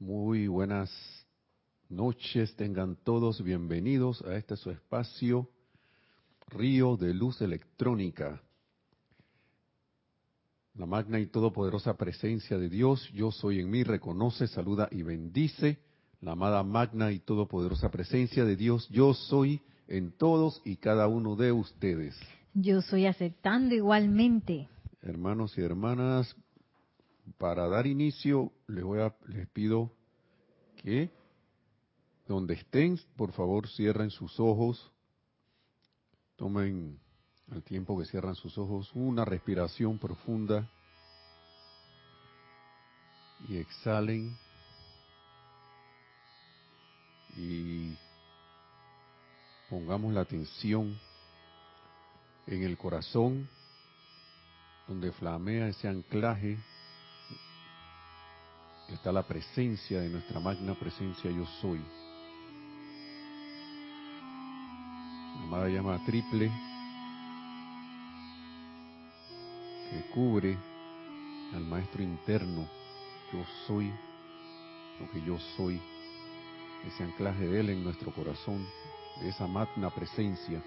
Muy buenas noches, tengan todos bienvenidos a este su espacio, Río de Luz Electrónica. La magna y todopoderosa presencia de Dios, yo soy en mí, reconoce, saluda y bendice. La amada magna y todopoderosa presencia de Dios, yo soy en todos y cada uno de ustedes. Yo soy aceptando igualmente. Hermanos y hermanas, para dar inicio, les voy a, les pido que donde estén, por favor, cierren sus ojos. Tomen al tiempo que cierran sus ojos una respiración profunda. Y exhalen. Y pongamos la atención en el corazón donde flamea ese anclaje está la presencia de nuestra magna presencia yo soy. La amada llama triple que cubre al maestro interno. Yo soy lo que yo soy. Ese anclaje de él en nuestro corazón, de esa magna presencia.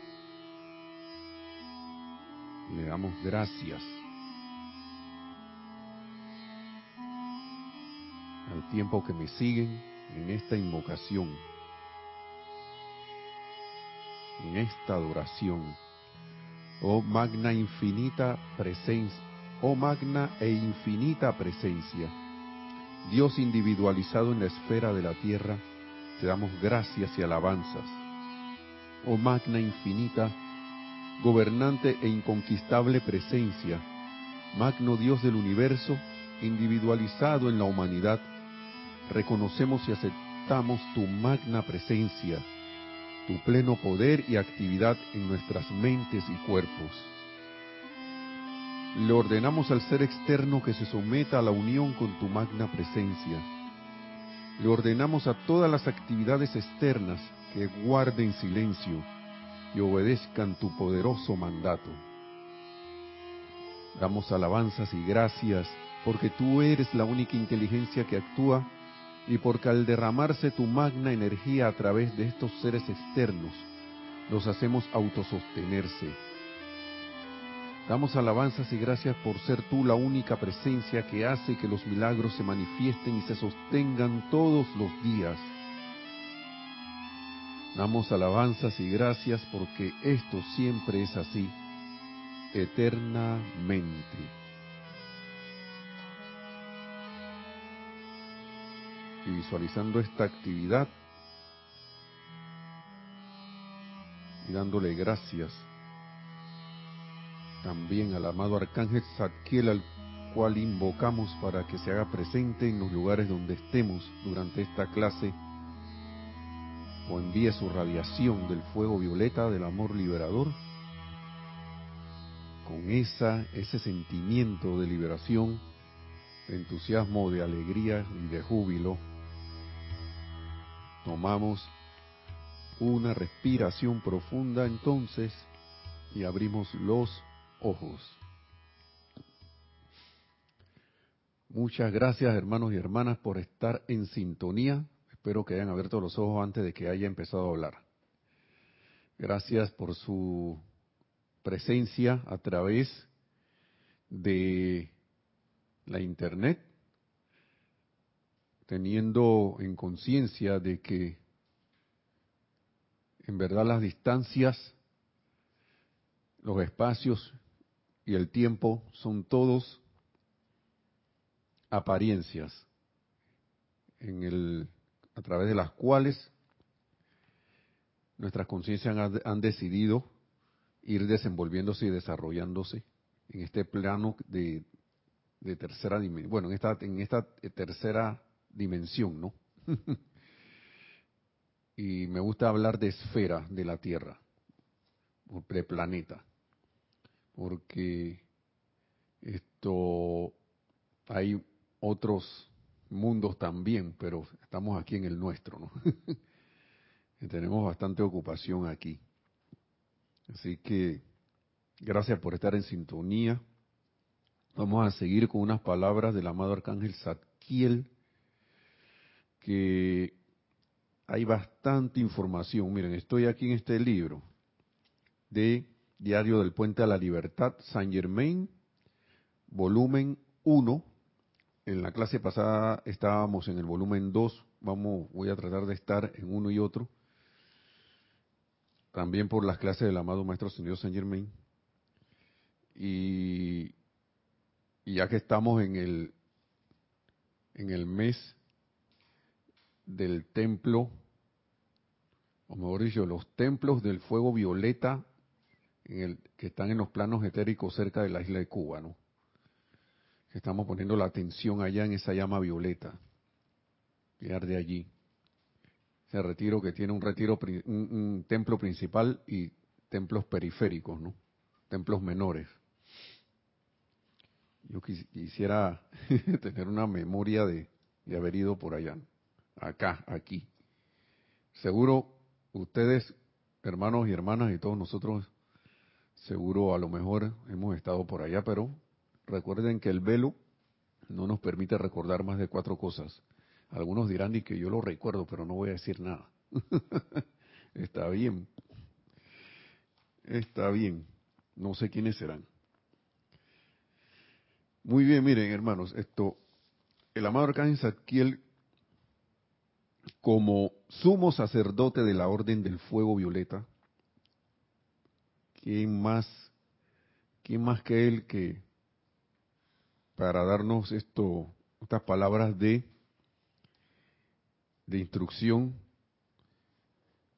Le damos gracias tiempo que me siguen en esta invocación, en esta adoración. Oh magna infinita presencia, oh magna e infinita presencia, Dios individualizado en la esfera de la tierra, te damos gracias y alabanzas. Oh magna infinita, gobernante e inconquistable presencia, magno Dios del universo, individualizado en la humanidad, reconocemos y aceptamos tu magna presencia, tu pleno poder y actividad en nuestras mentes y cuerpos. Le ordenamos al ser externo que se someta a la unión con tu magna presencia. Le ordenamos a todas las actividades externas que guarden silencio y obedezcan tu poderoso mandato. Damos alabanzas y gracias porque tú eres la única inteligencia que actúa y porque al derramarse tu magna energía a través de estos seres externos, los hacemos autosostenerse. Damos alabanzas y gracias por ser tú la única presencia que hace que los milagros se manifiesten y se sostengan todos los días. Damos alabanzas y gracias porque esto siempre es así, eternamente. Y visualizando esta actividad y dándole gracias también al amado Arcángel Zadkiel al cual invocamos para que se haga presente en los lugares donde estemos durante esta clase o envíe su radiación del fuego violeta del amor liberador con esa ese sentimiento de liberación de entusiasmo de alegría y de júbilo Tomamos una respiración profunda entonces y abrimos los ojos. Muchas gracias hermanos y hermanas por estar en sintonía. Espero que hayan abierto los ojos antes de que haya empezado a hablar. Gracias por su presencia a través de la internet teniendo en conciencia de que en verdad las distancias, los espacios y el tiempo son todos apariencias en el, a través de las cuales nuestras conciencias han, decidido ir desenvolviéndose y desarrollándose en este plano de, de tercera bueno, en esta, en esta tercera dimensión, ¿no? y me gusta hablar de esfera de la Tierra, de planeta, porque esto hay otros mundos también, pero estamos aquí en el nuestro, ¿no? tenemos bastante ocupación aquí. Así que gracias por estar en sintonía. Vamos a seguir con unas palabras del amado arcángel Zadkiel que hay bastante información. Miren, estoy aquí en este libro de Diario del Puente a la Libertad, Saint Germain, volumen 1. En la clase pasada estábamos en el volumen 2. Vamos, voy a tratar de estar en uno y otro. También por las clases del amado Maestro Señor Saint Germain. Y, y ya que estamos en el en el mes del templo, o mejor dicho, los templos del fuego violeta en el, que están en los planos etéricos cerca de la isla de Cuba, ¿no? Estamos poniendo la atención allá en esa llama violeta, que arde allí. Ese retiro que tiene un retiro, un, un templo principal y templos periféricos, ¿no? Templos menores. Yo quisiera tener una memoria de, haber ido por allá, acá, aquí. Seguro ustedes, hermanos y hermanas y todos nosotros, seguro a lo mejor hemos estado por allá, pero recuerden que el velo no nos permite recordar más de cuatro cosas. Algunos dirán y que yo lo recuerdo, pero no voy a decir nada. Está bien. Está bien. No sé quiénes serán. Muy bien, miren, hermanos, esto, el amado Arcángel Zadkiel, como sumo sacerdote de la Orden del Fuego Violeta, ¿quién más, quién más que él que para darnos esto, estas palabras de, de instrucción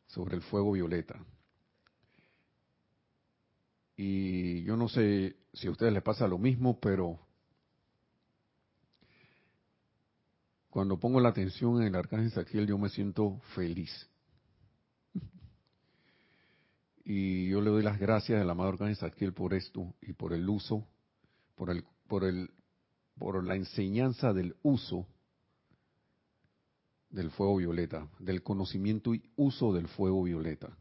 sobre el fuego violeta? Y yo no sé si a ustedes les pasa lo mismo, pero Cuando pongo la atención en el arcángel Saquiel, yo me siento feliz. Y yo le doy las gracias al amado arcángel Saquiel por esto y por el uso, por el, por el, por la enseñanza del uso del fuego violeta, del conocimiento y uso del fuego violeta.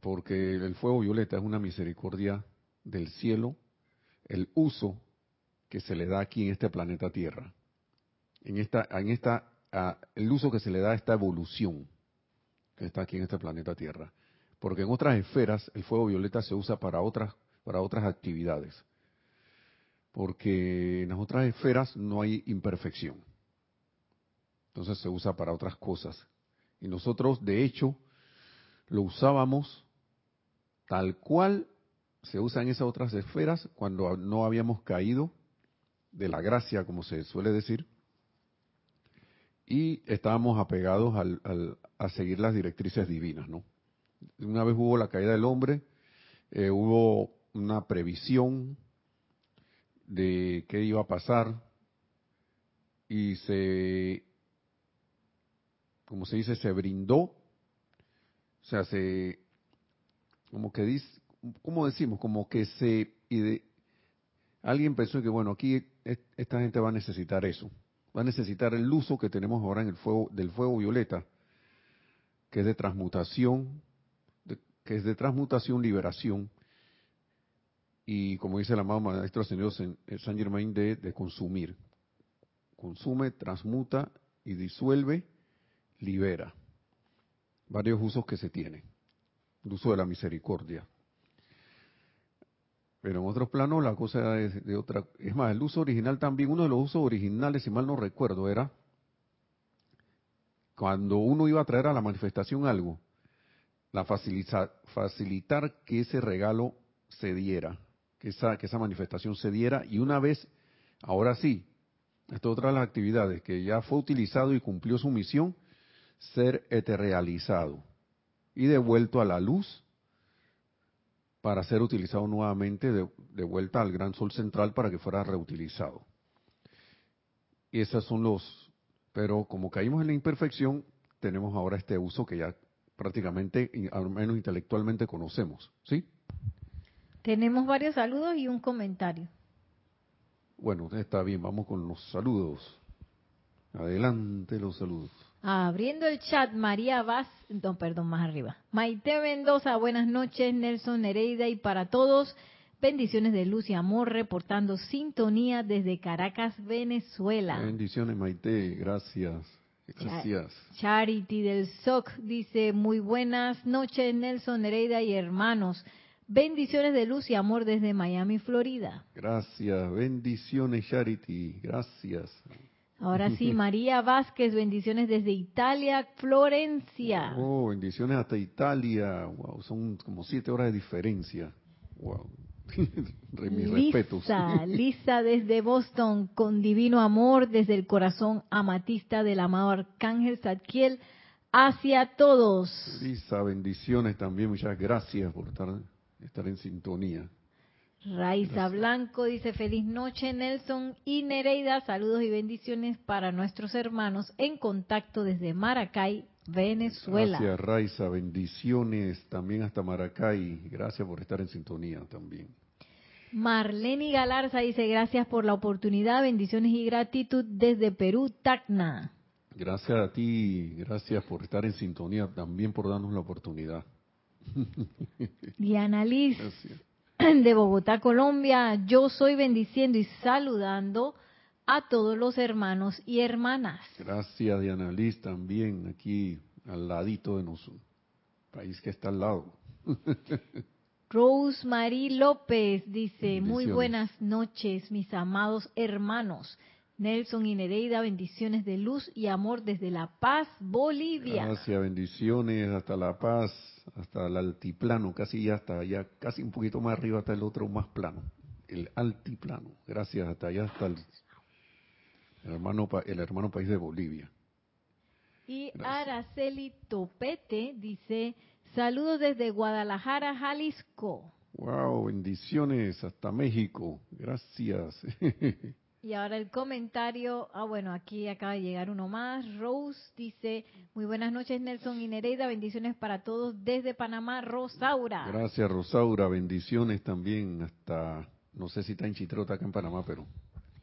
Porque el fuego violeta es una misericordia del cielo, el uso que se le da aquí en este planeta Tierra. En esta, en esta, el uso que se le da a esta evolución que está aquí en este planeta Tierra. Porque en otras esferas el fuego violeta se usa para otras, para otras actividades. Porque en las otras esferas no hay imperfección. Entonces se usa para otras cosas. Y nosotros, de hecho, lo usábamos tal cual se usa en esas otras esferas cuando no habíamos caído de la gracia, como se suele decir, y estábamos apegados al, a seguir las directrices divinas, ¿no? Una vez hubo la caída del hombre, eh, hubo una previsión de qué iba a pasar y se, como se dice, se brindó, o sea, se, como que dice, ¿cómo decimos? Como que se, alguien pensó que, bueno, aquí esta gente va a necesitar eso. Va a necesitar el uso que tenemos ahora en el fuego, del fuego violeta, que es de transmutación, que es de transmutación, liberación, y como dice el amado Maestro Señor San Germain, de, de consumir. Consume, transmuta y disuelve, libera. Varios usos que se tienen. El uso de la misericordia. Pero en otros planos la cosa es de otra. Es más, el uso original también, uno de los usos originales, si mal no recuerdo, era cuando uno iba a traer a la manifestación algo, la facilitar que ese regalo se diera, que esa, que esa manifestación se diera, y una vez, ahora sí, esto es otra de las actividades, que ya fue utilizado y cumplió su misión, ser eterrealizado y devuelto a la luz para ser utilizado nuevamente de, vuelta al gran sol central para que fuera reutilizado. Y esos son los, pero como caímos en la imperfección, tenemos ahora este uso que ya prácticamente, al menos intelectualmente, conocemos. ¿Sí? Tenemos varios saludos y un comentario. Bueno, está bien, vamos con los saludos. Adelante los saludos. Abriendo el chat, María Vaz, no, perdón, más arriba. Maite Mendoza, buenas noches, Nelson Nereida y para todos. Bendiciones de luz y amor, reportando sintonía desde Caracas, Venezuela. Bendiciones, Maite, gracias. Gracias. Charity del SOC dice, muy buenas noches, Nelson, Nereida y hermanos. Bendiciones de luz y amor desde Miami, Florida. Gracias, bendiciones, Charity, gracias. Ahora sí, María Vázquez, bendiciones desde Italia, Florencia. Oh, bendiciones hasta Italia. Wow, son como siete horas de diferencia. Wow. Mis Lisa, Lisa desde Boston, con divino amor desde el corazón amatista del amado Arcángel Zadkiel hacia todos. Lisa, bendiciones también. Muchas gracias por estar, estar en sintonía. Raiza Blanco dice feliz noche Nelson y Nereida, saludos y bendiciones para nuestros hermanos en contacto desde Maracay, Venezuela. Gracias Raiza, bendiciones también hasta Maracay, gracias por estar en sintonía también. Marlene Galarza dice gracias por la oportunidad, bendiciones y gratitud desde Perú, Tacna. Gracias a ti, gracias por estar en sintonía, también por darnos la oportunidad. Diana Liz de Bogotá, Colombia. Yo soy bendiciendo y saludando a todos los hermanos y hermanas. Gracias, Diana Liz, también aquí al ladito de nosotros, país que está al lado. Rose Marie López dice, muy buenas noches, mis amados hermanos. Nelson y Nereida, bendiciones de luz y amor desde La Paz, Bolivia. Gracias, bendiciones hasta La Paz, hasta el altiplano, casi ya hasta allá, casi un poquito más arriba hasta el otro más plano, el altiplano. Gracias, hasta allá, hasta el, hermano, el hermano país de Bolivia. Y Araceli Topete dice, saludos desde Guadalajara, Jalisco. Wow, bendiciones hasta México. Gracias. Y ahora el comentario, ah bueno, aquí acaba de llegar uno más. Rose dice, muy buenas noches Nelson y Nereida, bendiciones para todos desde Panamá, Rosaura. Gracias Rosaura, bendiciones también hasta, no sé si está en Chitrota acá en Panamá, pero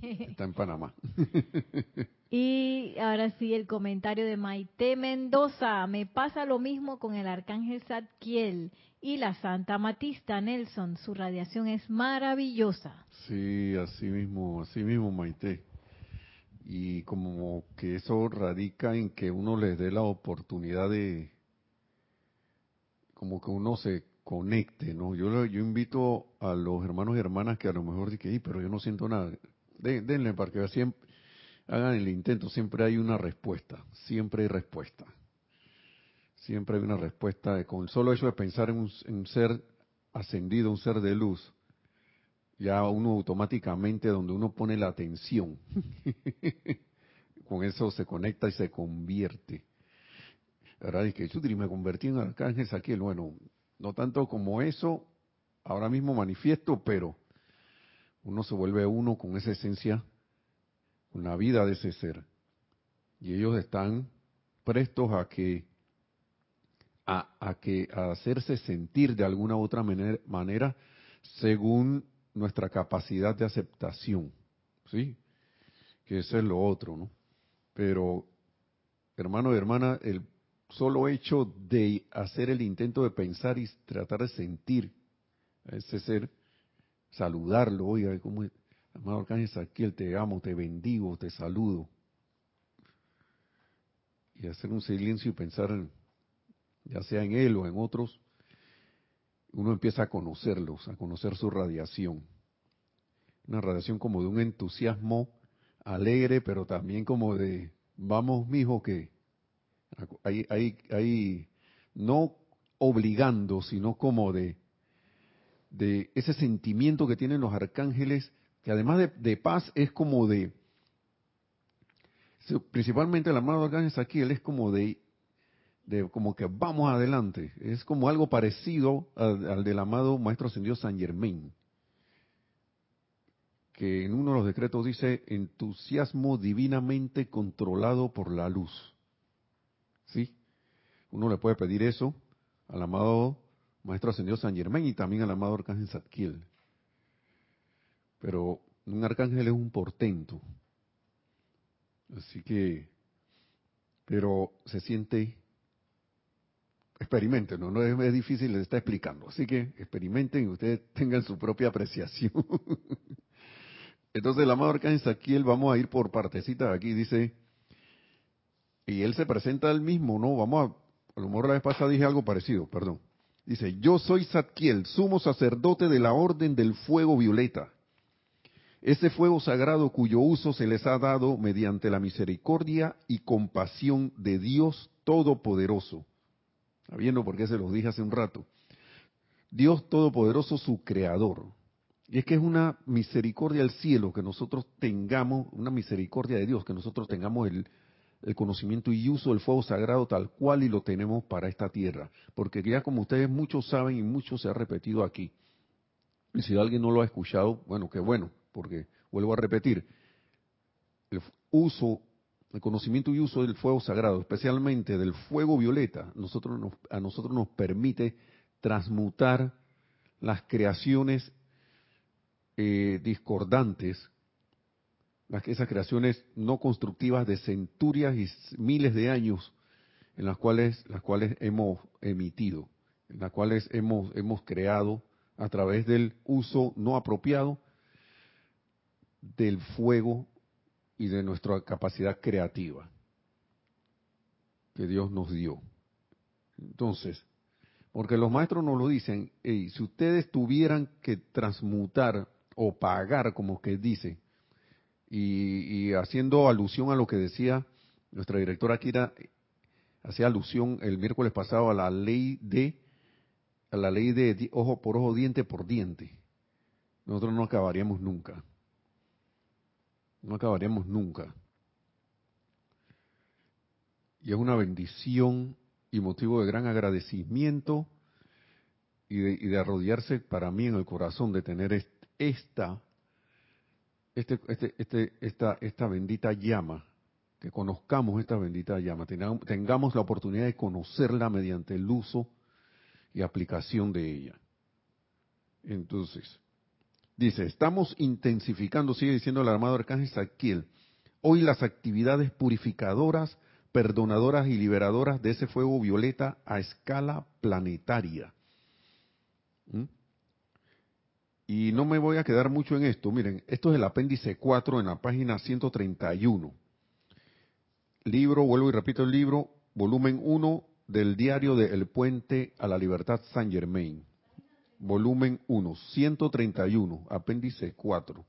está en Panamá. y ahora sí el comentario de Maite Mendoza, me pasa lo mismo con el arcángel Zadkiel y la Santa Matista Nelson, su radiación es maravillosa. Sí, así mismo, así mismo Maite. Y como que eso radica en que uno les dé la oportunidad de, como que uno se conecte, ¿no? Yo, yo invito a los hermanos y hermanas que a lo mejor dicen, pero yo no siento nada. Denle para que siempre, hagan el intento, siempre hay una respuesta, siempre hay respuesta. Siempre hay una respuesta. Con solo hecho de pensar en un, ser ascendido, un ser de luz, ya uno automáticamente, donde uno pone la atención, con eso se conecta y se convierte. ¿Verdad? Y que yo me convertí en arcángel Saquiel. Bueno, no tanto como eso, ahora mismo manifiesto, pero uno se vuelve uno con esa esencia, con la vida de ese ser. Y ellos están prestos a que a, que hacerse sentir de alguna u otra manera, según nuestra capacidad de aceptación, ¿sí? Que eso es lo otro, ¿no? Pero, hermano y hermana, el solo hecho de hacer el intento de pensar y tratar de sentir a ese ser, saludarlo, oiga, como amado Arcángel Saquiel, te amo, te bendigo, te saludo. Y hacer un silencio y pensar en ya sea en él o en otros, uno empieza a conocerlos, a conocer su radiación. Una radiación como de un entusiasmo alegre, pero también como de, vamos, mijo, que hay, hay, hay, no obligando, sino como de, de ese sentimiento que tienen los arcángeles, que además de, paz es como de, principalmente el amado arcángel aquí, él es como de de como que vamos adelante. Es como algo parecido al, del amado Maestro Ascendido San Germain, que en uno de los decretos dice entusiasmo divinamente controlado por la luz. ¿Sí? Uno le puede pedir eso al amado Maestro Ascendido San Germain y también al amado Arcángel Zadkiel. Pero un arcángel es un portento. Así que, pero se siente experimenten, no, no es, difícil, les está explicando. Así que experimenten y ustedes tengan su propia apreciación. Entonces el amado Arcángel Saquiel, vamos a ir por partecitas aquí, dice, y él se presenta al mismo, ¿no? Vamos a, a lo mejor la vez pasada dije algo parecido, perdón. Dice, yo soy Satkiel, sumo sacerdote de la Orden del Fuego Violeta. Ese fuego sagrado cuyo uso se les ha dado mediante la misericordia y compasión de Dios Todopoderoso. Sabiendo por qué se los dije hace un rato. Dios Todopoderoso, su creador. Y es que es una misericordia del cielo que nosotros tengamos, una misericordia de Dios, que nosotros tengamos el, el conocimiento y uso del fuego sagrado tal cual y lo tenemos para esta tierra. Porque ya como ustedes muchos saben y mucho se ha repetido aquí, y si alguien no lo ha escuchado, bueno, qué bueno, porque vuelvo a repetir, el uso, el conocimiento y uso del fuego sagrado, especialmente del fuego violeta, nosotros a nosotros nos permite transmutar las creaciones eh, discordantes, esas creaciones no constructivas de centurias y miles de años en las cuales, las cuales hemos emitido, en las cuales hemos, hemos creado a través del uso no apropiado del fuego y de nuestra capacidad creativa que Dios nos dio. Entonces, porque los maestros nos lo dicen, si ustedes tuvieran que transmutar o pagar, como que dice, y, haciendo alusión a lo que decía nuestra directora Kira, hacía alusión el miércoles pasado a la ley de a la ley de ojo por ojo, diente por diente. Nosotros no acabaríamos nunca. No acabaríamos nunca. Y es una bendición y motivo de gran agradecimiento y de, y de arrodillarse para mí en el corazón de tener esta, este, este, este, esta, esta bendita llama, que conozcamos esta bendita llama, tengamos, la oportunidad de conocerla mediante el uso y aplicación de ella. Entonces, dice, estamos intensificando, sigue diciendo el armado arcángel Saquiel, hoy las actividades purificadoras, perdonadoras y liberadoras de ese fuego violeta a escala planetaria. ¿Mm? Y no me voy a quedar mucho en esto. Miren, esto es el apéndice 4 en la página 131. Libro, vuelvo y repito el libro, volumen 1, del diario de El Puente a la Libertad San Germain, volumen 1, 131, apéndice 4.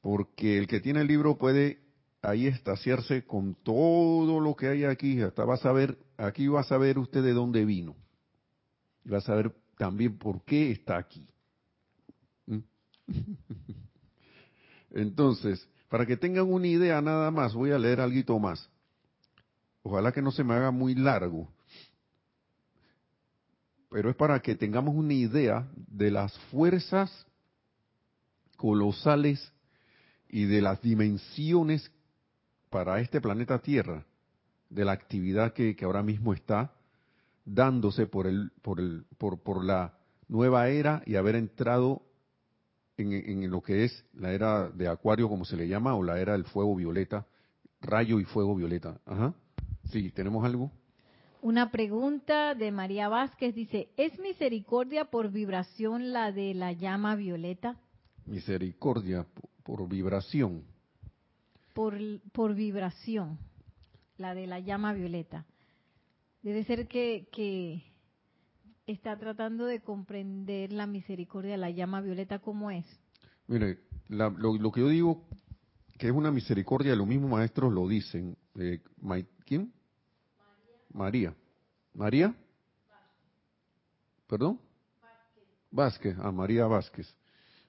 Porque el que tiene el libro puede ahí estaciarse con todo lo que hay aquí, hasta va a saber, aquí va a saber usted de dónde vino. Y va a saber también por qué está aquí. Entonces, para que tengan una idea nada más, voy a leer algo más. Ojalá que no se me haga muy largo. Pero es para que tengamos una idea de las fuerzas colosales y de las dimensiones para este planeta Tierra, de la actividad que, ahora mismo está dándose por, el, por, el, por, por la nueva era y haber entrado en, en, lo que es la era de Acuario, como se le llama, o la era del fuego violeta, rayo y fuego violeta. Ajá. Sí, ¿tenemos algo? Una pregunta de María Vázquez dice, ¿es misericordia por vibración la de la llama violeta? Misericordia por, vibración. Por, por vibración, la de la llama violeta. Debe ser que, que está tratando de comprender la misericordia la llama violeta como es. Mire, lo, que yo digo que es una misericordia, los mismos maestros lo dicen. Eh, ¿Quién? María. ¿María? ¿Perdón? Vázquez. Ah, María Vázquez.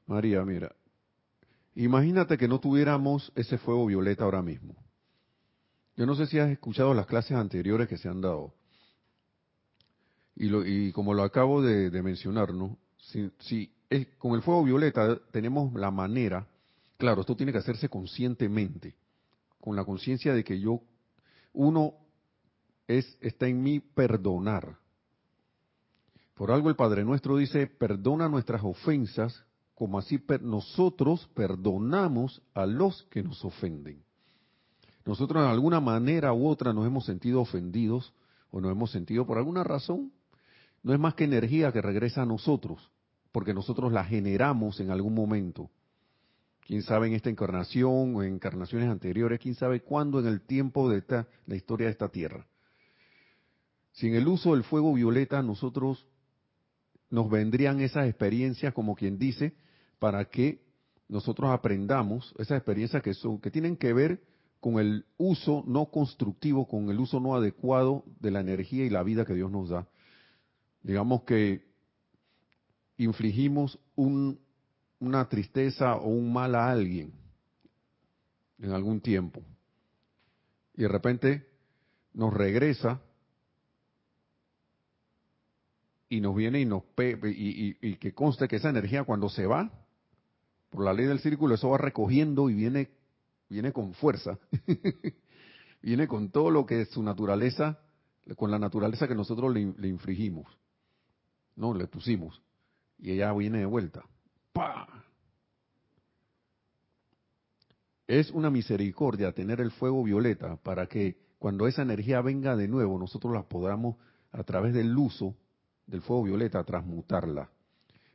María, mira. Imagínate que no tuviéramos ese fuego violeta ahora mismo. Yo no sé si has escuchado las clases anteriores que se han dado. Y, lo, y como lo acabo de, mencionar, ¿no? Si, es, con el fuego violeta tenemos la manera, claro, esto tiene que hacerse conscientemente, con la conciencia de que yo, uno es, está en mí perdonar. Por algo el Padre Nuestro dice, perdona nuestras ofensas, como así nosotros perdonamos a los que nos ofenden. Nosotros de alguna manera u otra nos hemos sentido ofendidos o nos hemos sentido por alguna razón, no es más que energía que regresa a nosotros, porque nosotros la generamos en algún momento. Quién sabe en esta encarnación o en encarnaciones anteriores, quién sabe cuándo en el tiempo de esta, la historia de esta tierra. Sin el uso del fuego violeta, nosotros nos vendrían esas experiencias, como quien dice, para que nosotros aprendamos esas experiencias que son, que tienen que ver con el uso no constructivo, con el uso no adecuado de la energía y la vida que Dios nos da. Digamos que infligimos una tristeza o un mal a alguien en algún tiempo y de repente nos regresa y nos viene y nos y, y, que conste que esa energía cuando se va por la ley del círculo eso va recogiendo y viene viene con fuerza viene con todo lo que es su naturaleza con la naturaleza que nosotros le, le infligimos no le pusimos y ella viene de vuelta ¡Pah! es una misericordia tener el fuego violeta para que cuando esa energía venga de nuevo nosotros la podamos a través del uso del fuego violeta, transmutarla.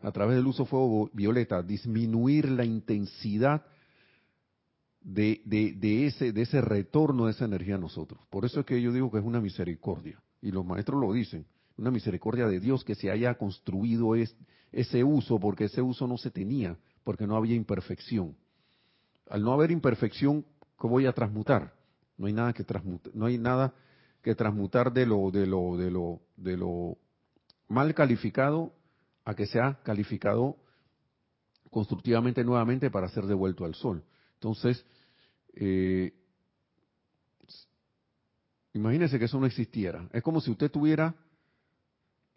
A través del uso fuego violeta, disminuir la intensidad de, de, ese, de ese retorno de esa energía a nosotros. Por eso es que yo digo que es una misericordia. Y los maestros lo dicen, una misericordia de Dios que se haya construido es, ese uso, porque ese uso no se tenía, porque no había imperfección. Al no haber imperfección, ¿qué voy a transmutar? No hay nada que transmutar, no hay nada que transmutar de lo, de lo, de lo, de lo mal calificado a que sea calificado constructivamente nuevamente para ser devuelto al sol. Entonces, eh, imagínese que eso no existiera. Es como si usted tuviera,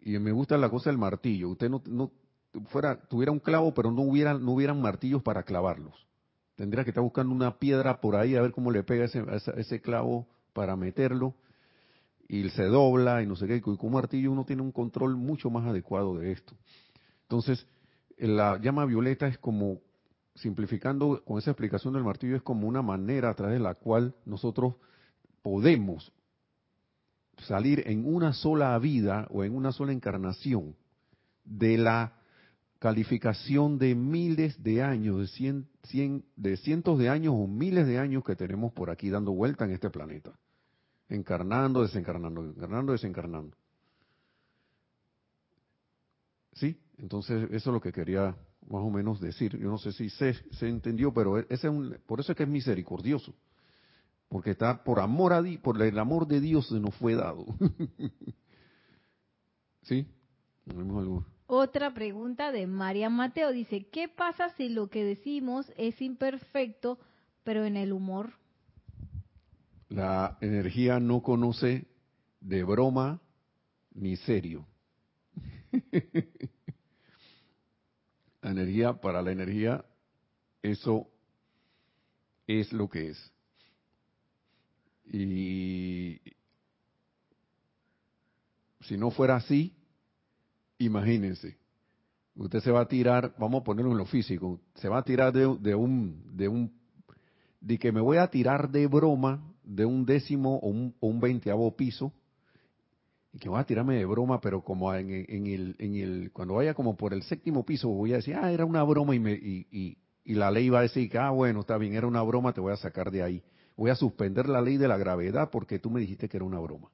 y me gusta la cosa del martillo, usted no, no fuera, tuviera un clavo, pero no hubiera, no hubieran martillos para clavarlos. Tendría que estar buscando una piedra por ahí a ver cómo le pega ese, ese clavo para meterlo y se dobla y no sé qué, y con un martillo uno tiene un control mucho más adecuado de esto. Entonces, la llama violeta es como, simplificando con esa explicación del martillo, es como una manera a través de la cual nosotros podemos salir en una sola vida o en una sola encarnación de la calificación de miles de años, de, cien, cien, de cientos de años o miles de años que tenemos por aquí dando vuelta en este planeta encarnando, desencarnando, encarnando, desencarnando. ¿Sí? Entonces, eso es lo que quería más o menos decir. Yo no sé si se, se entendió, pero ese es un, por eso es que es misericordioso. Porque está por amor a Dios, por el amor de Dios se nos fue dado. ¿Sí? Otra pregunta de María Mateo dice, ¿qué pasa si lo que decimos es imperfecto, pero en el humor? La energía no conoce de broma ni serio. la energía, para la energía, eso es lo que es. Y si no fuera así, imagínense, usted se va a tirar, vamos a ponerlo en lo físico, se va a tirar de, un, de un, de que me voy a tirar de broma de un décimo o un, o un veinteavo piso, y que voy a tirarme de broma, pero como en, el, en el, cuando vaya como por el séptimo piso, voy a decir, ah, era una broma, y, me, y, y, la ley va a decir ah, bueno, está bien, era una broma, te voy a sacar de ahí. Voy a suspender la ley de la gravedad porque tú me dijiste que era una broma.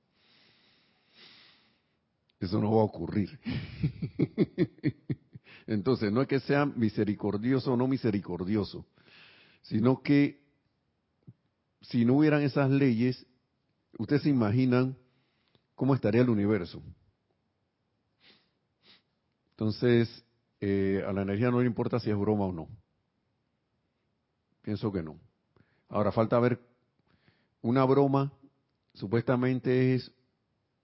Eso no va a ocurrir. Entonces, no es que sea misericordioso o no misericordioso, sino que si no hubieran esas leyes, ustedes se imaginan cómo estaría el universo. Entonces, eh, a la energía no le importa si es broma o no. Pienso que no. Ahora falta ver, una broma supuestamente es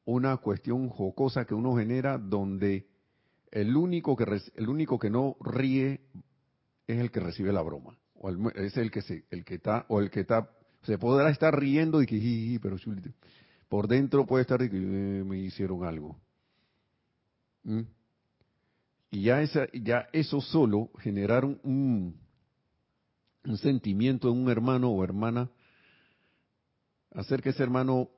una cuestión jocosa que uno genera donde el único que el único que no ríe es el que recibe la broma o es el que se, el que está o el que está se podrá estar riendo y que, pero por dentro puede estar que eh, me hicieron algo. ¿Mm? Y ya, esa, ya eso solo generar un, un sentimiento en un hermano o hermana, hacer que ese hermano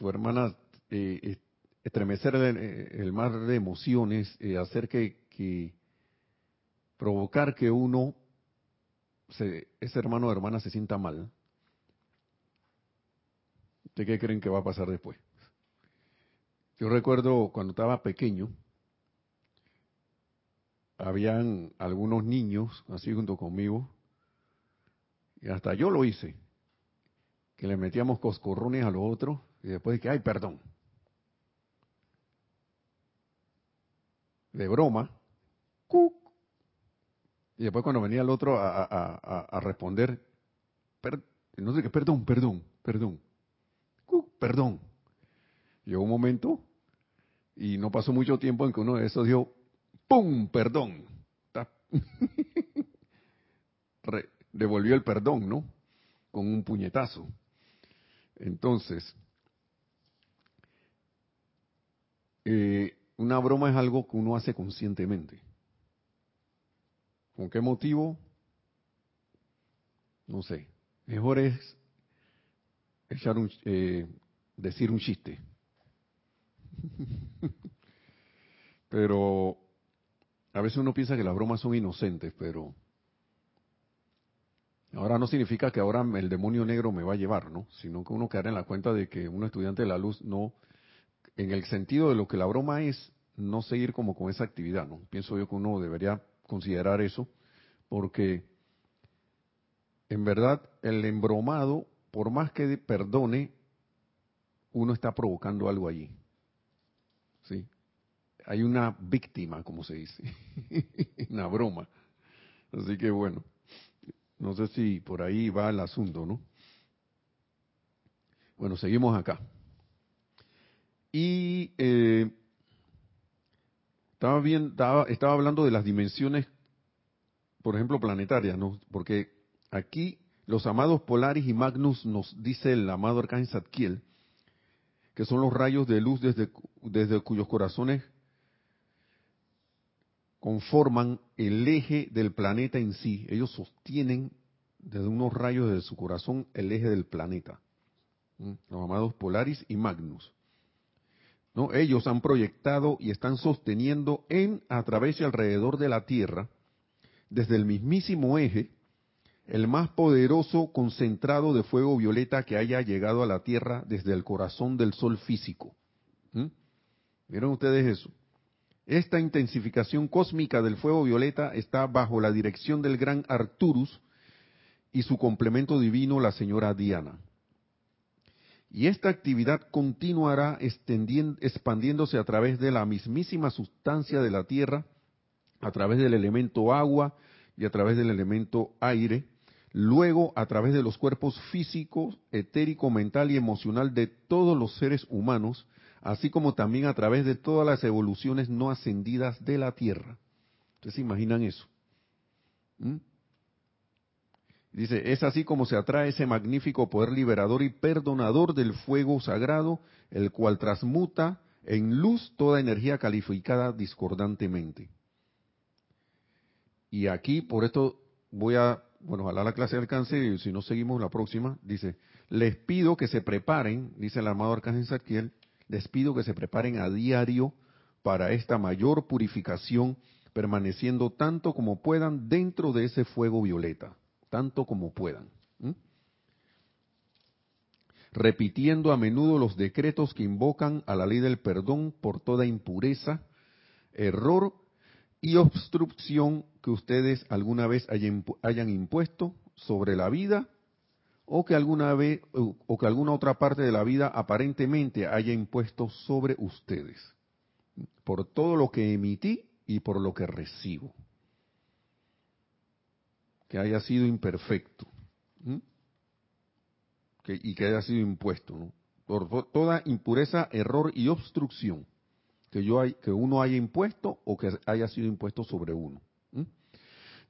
o hermana eh, estremecer el, mar de emociones, eh, hacer que, que, provocar que uno, se, ese hermano o hermana se sienta mal. ¿De qué creen que va a pasar después? Yo recuerdo cuando estaba pequeño, habían algunos niños así junto conmigo, y hasta yo lo hice, que le metíamos coscorrones a los otros y después de que, ay, perdón. De broma, y después cuando venía el otro a, responder, no sé qué, perdón, perdón, perdón, perdón. Llegó un momento y no pasó mucho tiempo en que uno de esos dio, ¡pum! Perdón. devolvió el perdón, ¿no? Con un puñetazo. Entonces, eh, una broma es algo que uno hace conscientemente. ¿Con qué motivo? No sé. Mejor es echar un, eh, decir un chiste. pero a veces uno piensa que las bromas son inocentes, pero ahora no significa que ahora el demonio negro me va a llevar, ¿no? Sino que uno quedará en la cuenta de que un estudiante de la luz no, en el sentido de lo que la broma es, no seguir como con esa actividad, ¿no? Pienso yo que uno debería considerar eso, porque en verdad el embromado, por más que perdone, uno está provocando algo allí. ¿Sí? Hay una víctima, como se dice, una broma. Así que bueno, no sé si por ahí va el asunto, ¿no? Bueno, seguimos acá. Y eh, estaba, bien, estaba, estaba hablando de las dimensiones, por ejemplo, planetarias, ¿no? Porque aquí los amados Polaris y Magnus nos dice el amado Arcángel Zadkiel, que son los rayos de luz desde, desde cuyos corazones conforman el eje del planeta en sí. Ellos sostienen desde unos rayos de su corazón el eje del planeta. Los llamados Polaris y Magnus. ¿No? Ellos han proyectado y están sosteniendo en, a través y alrededor de la Tierra, desde el mismísimo eje, el más poderoso concentrado de fuego violeta que haya llegado a la Tierra desde el corazón del Sol físico. ¿Vieron ustedes eso? Esta intensificación cósmica del fuego violeta está bajo la dirección del gran Arturus y su complemento divino, la señora Diana. Y esta actividad continuará expandiéndose a través de la mismísima sustancia de la Tierra, a través del elemento agua y a través del elemento aire, luego a través de los cuerpos físicos, etérico, mental y emocional de todos los seres humanos, así como también a través de todas las evoluciones no ascendidas de la Tierra. ¿Ustedes se imaginan eso? ¿Mm? Dice, es así como se atrae ese magnífico poder liberador y perdonador del fuego sagrado, el cual transmuta en luz toda energía calificada discordantemente. Y aquí, por esto voy a bueno, ojalá la clase alcance y si no seguimos la próxima, dice, les pido que se preparen, dice el amado Arcángel Saquiel, les pido que se preparen a diario para esta mayor purificación, permaneciendo tanto como puedan dentro de ese fuego violeta, tanto como puedan. Repitiendo a menudo los decretos que invocan a la ley del perdón por toda impureza, error y obstrucción que ustedes alguna vez hayan, impuesto sobre la vida o que alguna vez o que alguna otra parte de la vida aparentemente haya impuesto sobre ustedes. Por todo lo que emití y por lo que recibo. Que haya sido imperfecto y que haya sido impuesto por toda impureza error y obstrucción que yo hay, que uno haya impuesto o que haya sido impuesto sobre uno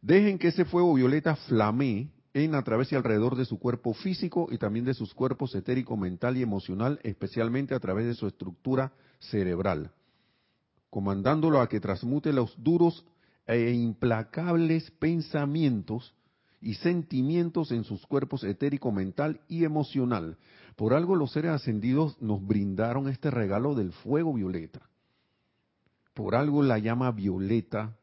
Dejen que ese fuego violeta flamee en a través y alrededor de su cuerpo físico y también de sus cuerpos etérico, mental y emocional, especialmente a través de su estructura cerebral, comandándolo a que transmute los duros e implacables pensamientos y sentimientos en sus cuerpos etérico, mental y emocional. Por algo los seres ascendidos nos brindaron este regalo del fuego violeta. Por algo la llama violeta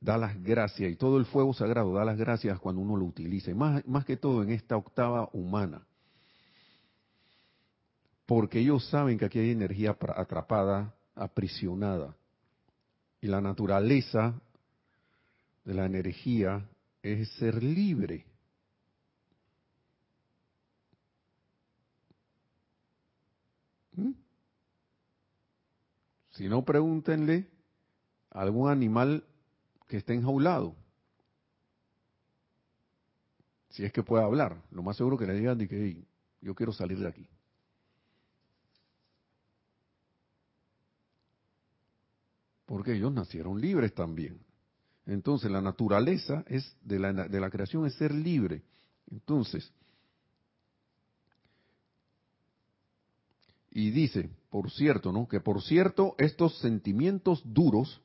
da las gracias y todo el fuego sagrado da las gracias cuando uno lo utilice, más, más que todo en esta octava humana. Porque ellos saben que aquí hay energía atrapada, aprisionada. Y la naturaleza de la energía es ser libre. ¿Mm? Si no, pregúntenle a algún animal que esté enjaulado. Si es que puede hablar, lo más seguro que le digan de que yo quiero salir de aquí. Porque ellos nacieron libres también. Entonces la naturaleza es de la, de la creación es ser libre. Entonces, y dice, por cierto, ¿no? Que por cierto, estos sentimientos duros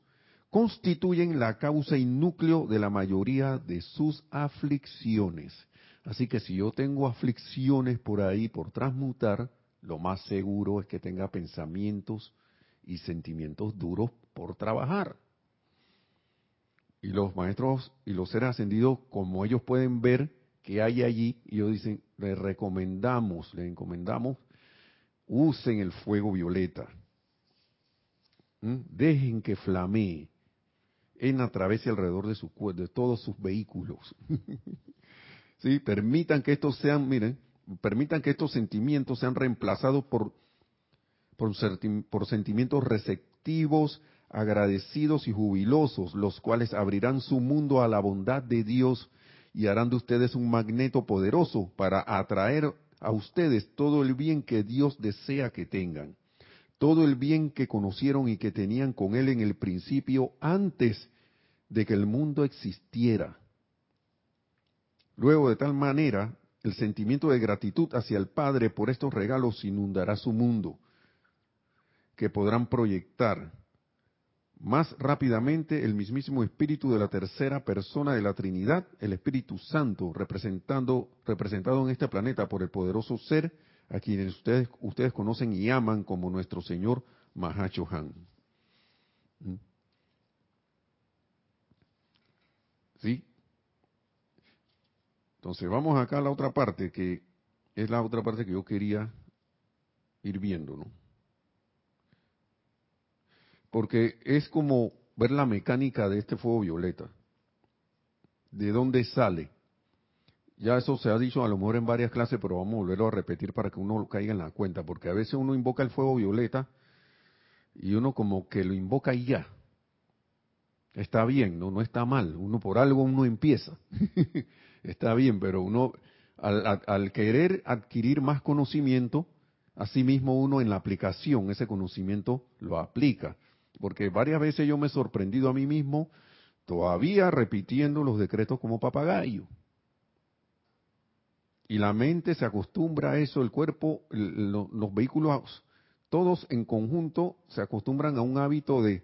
constituyen la causa y núcleo de la mayoría de sus aflicciones. Así que si yo tengo aflicciones por ahí por transmutar, lo más seguro es que tenga pensamientos y sentimientos duros por trabajar. Y los maestros y los seres ascendidos, como ellos pueden ver que hay allí, ellos dicen, les recomendamos, les encomendamos, usen el fuego violeta. ¿Mm? Dejen que flamee en a través y alrededor de, su, de todos sus vehículos. ¿Sí? Permitan que estos sean, miren, permitan que estos sentimientos sean reemplazados por, por, por sentimientos receptivos, agradecidos y jubilosos, los cuales abrirán su mundo a la bondad de Dios y harán de ustedes un magneto poderoso para atraer a ustedes todo el bien que Dios desea que tengan, todo el bien que conocieron y que tenían con Él en el principio antes de que el mundo existiera. Luego, de tal manera, el sentimiento de gratitud hacia el Padre por estos regalos inundará su mundo, que podrán proyectar más rápidamente el mismísimo Espíritu de la tercera persona de la Trinidad, el Espíritu Santo, representando, representado en este planeta por el poderoso ser a quienes ustedes, ustedes conocen y aman como nuestro Señor Mahachohan. ¿Mm? ¿Sí? Entonces vamos acá a la otra parte, que es la otra parte que yo quería ir viendo, ¿no? Porque es como ver la mecánica de este fuego violeta. ¿De dónde sale? Ya eso se ha dicho a lo mejor en varias clases, pero vamos a volverlo a repetir para que uno caiga en la cuenta, porque a veces uno invoca el fuego violeta y uno como que lo invoca y ya, Está bien, no, no está mal. Uno por algo uno empieza. está bien, pero uno al, querer adquirir más conocimiento, asimismo uno en la aplicación ese conocimiento lo aplica. Porque varias veces yo me he sorprendido a mí mismo todavía repitiendo los decretos como papagayo. Y la mente se acostumbra a eso, el cuerpo, los vehículos, todos en conjunto se acostumbran a un hábito de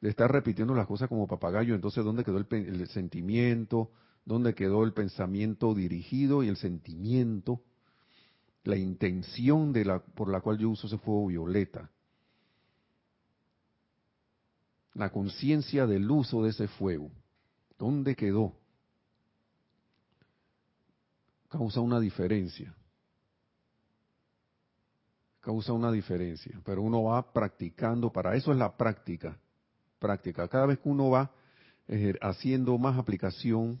de estar repitiendo las cosas como papagayo, entonces ¿dónde quedó el, sentimiento? ¿Dónde quedó el pensamiento dirigido y el sentimiento? La intención por la cual yo uso ese fuego violeta. La conciencia del uso de ese fuego. ¿Dónde quedó? Causa una diferencia. Causa una diferencia. Pero uno va practicando, para eso es la práctica práctica. Cada vez que uno va haciendo más aplicación,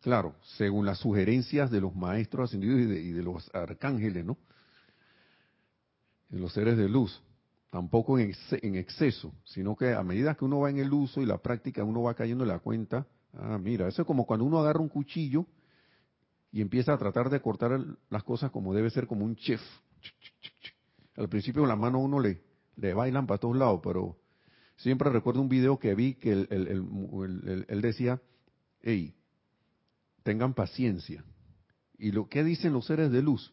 claro, según las sugerencias de los maestros ascendidos y de, los arcángeles, ¿no? De los seres de luz. Tampoco en, exceso, sino que a medida que uno va en el uso y la práctica, uno va cayendo en la cuenta. Ah, mira, eso es como cuando uno agarra un cuchillo y empieza a tratar de cortar las cosas como debe ser, como un chef. Al principio la mano uno le, le bailan para todos lados, pero Siempre recuerdo un video que vi que él, decía, hey, tengan paciencia. ¿Y lo que dicen los seres de luz?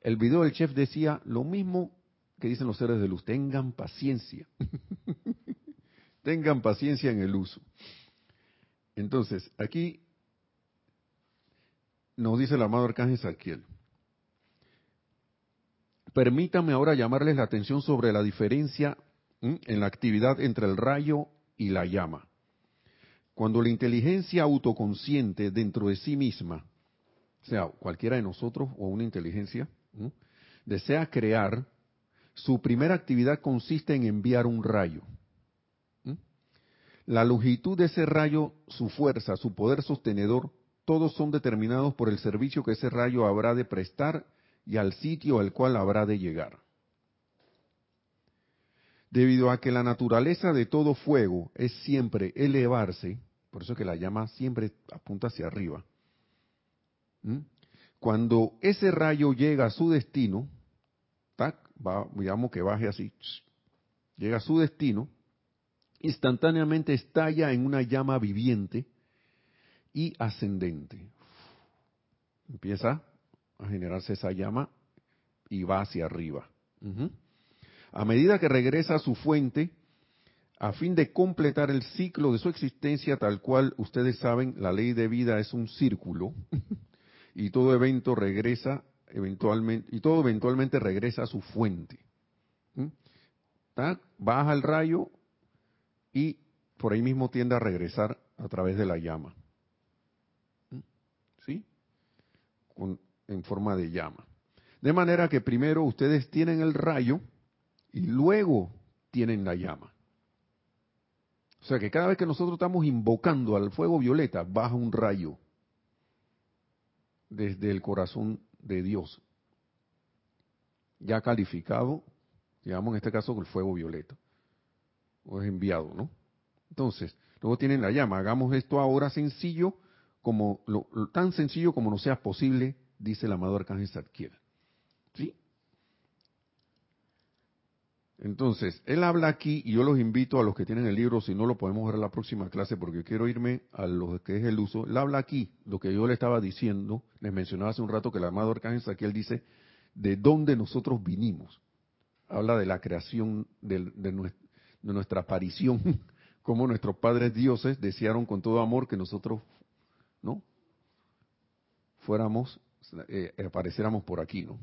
El video del chef decía lo mismo que dicen los seres de luz, tengan paciencia. tengan paciencia en el uso. Entonces, aquí nos dice el amado Arcángel Saquiel. Permítame ahora llamarles la atención sobre la diferencia en la actividad entre el rayo y la llama. Cuando la inteligencia autoconsciente dentro de sí misma, sea cualquiera de nosotros o una inteligencia, desea crear, su primera actividad consiste en enviar un rayo. La longitud de ese rayo, su fuerza, su poder sostenedor, todos son determinados por el servicio que ese rayo habrá de prestar y al sitio al cual habrá de llegar. Debido a que la naturaleza de todo fuego es siempre elevarse, por eso que la llama siempre apunta hacia arriba. Cuando ese rayo llega a su destino, va, digamos que baje así, llega a su destino, instantáneamente estalla en una llama viviente y ascendente. Empieza a generarse esa llama y va hacia arriba. A medida que regresa a su fuente, a fin de completar el ciclo de su existencia tal cual ustedes saben, la ley de vida es un círculo y todo evento regresa eventualmente y todo eventualmente regresa a su fuente. Baja el rayo y por ahí mismo tiende a regresar a través de la llama. ¿Sí? en forma de llama. De manera que primero ustedes tienen el rayo y luego tienen la llama. O sea que cada vez que nosotros estamos invocando al fuego violeta, baja un rayo desde el corazón de Dios, ya calificado, digamos en este caso con el fuego violeta, o es enviado, ¿no? Entonces, luego tienen la llama. Hagamos esto ahora sencillo, como lo, tan sencillo como nos sea posible, dice el amado Arcángel Zadkiel. ¿Sí? Entonces, él habla aquí y yo los invito a los que tienen el libro, si no lo podemos ver en la próxima clase porque quiero irme a lo que es el uso. Él habla aquí, lo que yo le estaba diciendo, les mencionaba hace un rato que el amado Arcángel Saquiel dice de dónde nosotros vinimos. Habla de la creación, de, nuestra aparición, como nuestros padres dioses desearon con todo amor que nosotros, ¿no? Fuéramos, eh, apareciéramos por aquí, ¿no?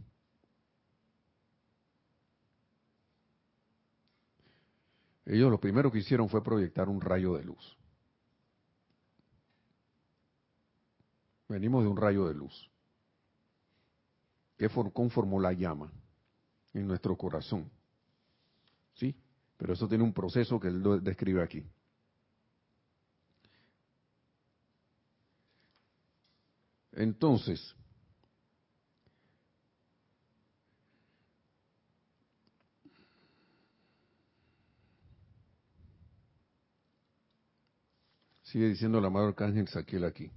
Ellos lo primero que hicieron fue proyectar un rayo de luz. Venimos de un rayo de luz que conformó la llama en nuestro corazón. ¿Sí? Pero eso tiene un proceso que él describe aquí. Entonces, Sigue diciendo el amado Arcángel Saquiel aquí.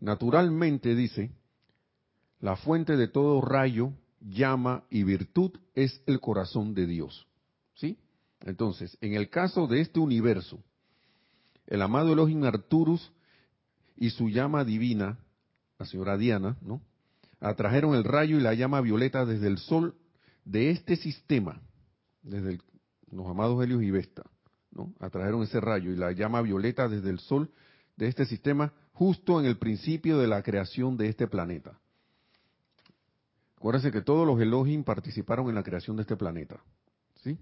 Naturalmente dice, la fuente de todo rayo, llama y virtud es el corazón de Dios. ¿Sí? Entonces, en el caso de este universo, el amado Elohim Arturus y su llama divina, la señora Diana, ¿no? Atrajeron el rayo y la llama violeta desde el sol de este sistema, desde los amados Helios y Vesta. Atrajeron ese rayo y la llama violeta desde el sol de este sistema justo en el principio de la creación de este planeta. Acuérdense que todos los Elohim participaron en la creación de este planeta. ¿sí?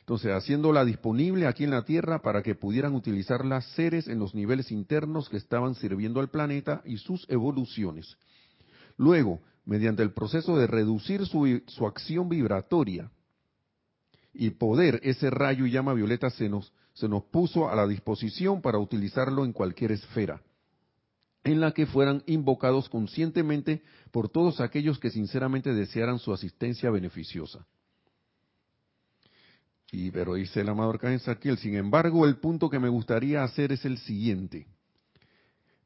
Entonces, haciéndola disponible aquí en la Tierra para que pudieran utilizarla seres en los niveles internos que estaban sirviendo al planeta y sus evoluciones. Luego, mediante el proceso de reducir su, su acción vibratoria, y poder, ese rayo y llama violeta se nos, se nos puso a la disposición para utilizarlo en cualquier esfera, en la que fueran invocados conscientemente por todos aquellos que sinceramente desearan su asistencia beneficiosa. Y pero dice el amado Arcángel Saquiel, sin embargo, el punto que me gustaría hacer es el siguiente.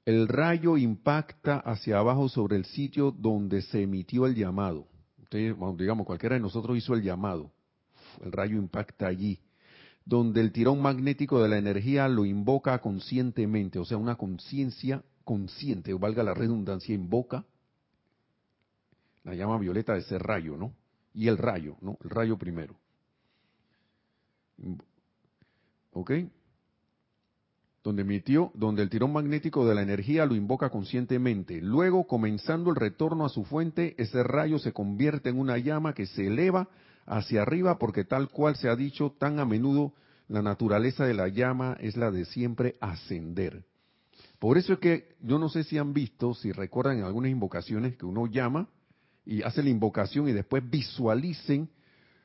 El rayo impacta hacia abajo sobre el sitio donde se emitió el llamado. digamos, cualquiera de nosotros hizo el llamado el rayo impacta allí, donde el tirón magnético de la energía lo invoca conscientemente, o sea, una conciencia consciente, o valga la redundancia, invoca la llama violeta de ese rayo, ¿no? Y el rayo, ¿no? El rayo primero. ¿Ok? donde emitió, donde el tirón magnético de la energía lo invoca conscientemente. Luego, comenzando el retorno a su fuente, ese rayo se convierte en una llama que se eleva hacia arriba porque tal cual se ha dicho tan a menudo, la naturaleza de la llama es la de siempre ascender. Por eso es que yo no sé si han visto, si recuerdan en algunas invocaciones que uno llama y hace la invocación y después visualicen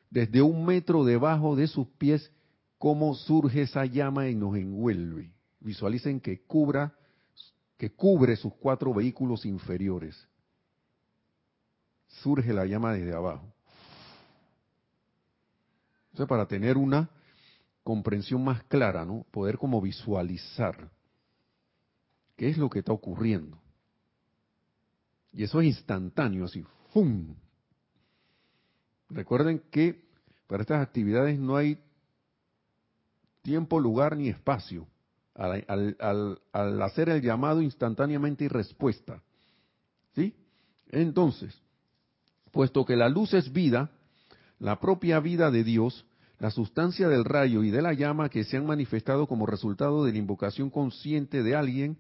desde un metro debajo de sus pies cómo surge esa llama y nos envuelve visualicen que cubra, que cubre sus cuatro vehículos inferiores. Surge la llama desde abajo. Entonces, para tener una comprensión más clara, ¿no? Poder como visualizar qué es lo que está ocurriendo. Y eso es instantáneo, así, ¡fum! Recuerden que para estas actividades no hay tiempo, lugar ni espacio al, hacer el llamado instantáneamente y respuesta. ¿Sí? Entonces, puesto que la luz es vida, la propia vida de Dios, la sustancia del rayo y de la llama que se han manifestado como resultado de la invocación consciente de alguien,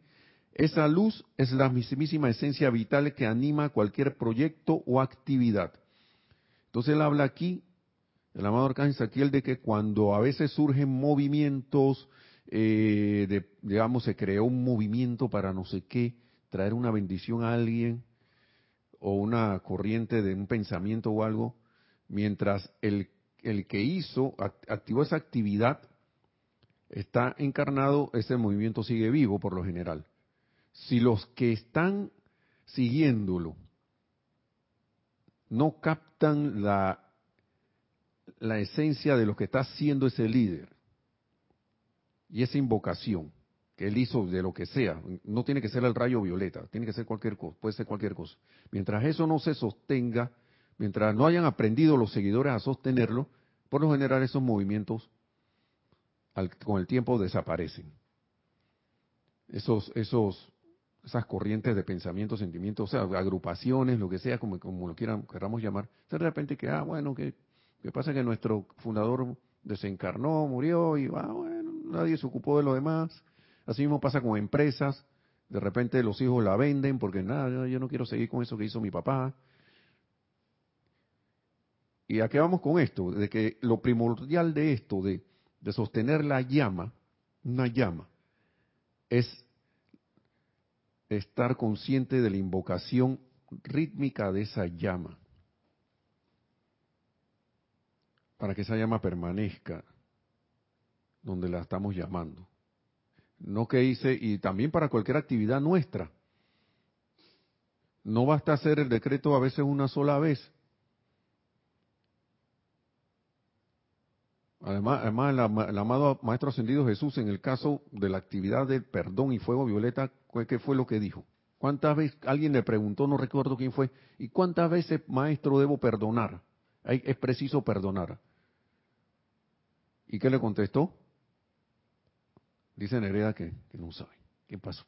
esa luz es la mismísima esencia vital que anima cualquier proyecto o actividad. Entonces él habla aquí, el amado Arcángel Saquiel, de que cuando a veces surgen movimientos, eh, digamos, se creó un movimiento para no sé qué, traer una bendición a alguien o una corriente de un pensamiento o algo, mientras el, el que hizo, activó esa actividad, está encarnado, ese movimiento sigue vivo por lo general. Si los que están siguiéndolo no captan la, la esencia de lo que está haciendo ese líder, y esa invocación que él hizo de lo que sea, no tiene que ser el rayo violeta, tiene que ser cualquier cosa, puede ser cualquier cosa. Mientras eso no se sostenga, mientras no hayan aprendido los seguidores a sostenerlo, por lo general esos movimientos con el tiempo desaparecen. Esos, esos, esas corrientes de pensamiento, sentimientos, o sea, agrupaciones, lo que sea, como, como lo quieran, queramos llamar, de repente que, ah, bueno, que, que pasa que nuestro fundador desencarnó, murió y, ah, bueno, nadie se ocupó de lo demás. Así mismo pasa con empresas, de repente los hijos la venden porque nada, yo no quiero seguir con eso que hizo mi papá. ¿Y a qué vamos con esto? De que lo primordial de esto, de, de sostener la llama, una llama, es estar consciente de la invocación rítmica de esa llama, para que esa llama permanezca donde la estamos llamando. No que hice, y también para cualquier actividad nuestra. No basta hacer el decreto a veces una sola vez. Además, además el, amado Maestro Ascendido Jesús, en el caso de la actividad del perdón y fuego violeta, ¿qué fue lo que dijo? ¿Cuántas veces alguien le preguntó, no recuerdo quién fue, y cuántas veces, maestro, debo perdonar? Es preciso perdonar. ¿Y qué le contestó? Dice Nerea que, no sabe. ¿Qué pasó?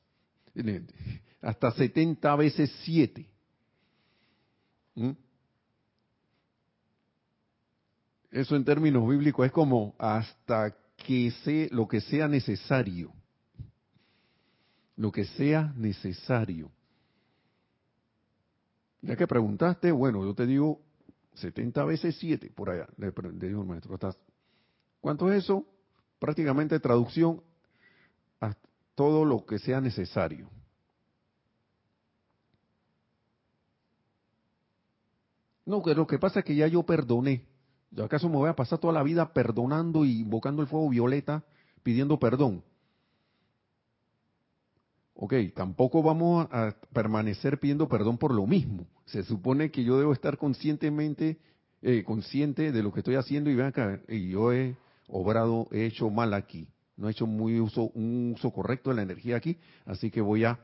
Hasta 70 veces 7. ¿Mm? Eso en términos bíblicos es como hasta que sea lo que sea necesario. Lo que sea necesario. Ya que preguntaste, bueno, yo te digo 70 veces 7 por allá, le, dijo el maestro. ¿Cuánto es eso? Prácticamente traducción todo lo que sea necesario. No, que lo que pasa es que ya yo perdoné. ¿Yo acaso me voy a pasar toda la vida perdonando y invocando el fuego violeta, pidiendo perdón? Ok, tampoco vamos a permanecer pidiendo perdón por lo mismo. Se supone que yo debo estar conscientemente, eh, consciente de lo que estoy haciendo y vean acá, y yo he obrado, he hecho mal aquí no he hecho muy uso, un uso correcto de la energía aquí, así que voy a,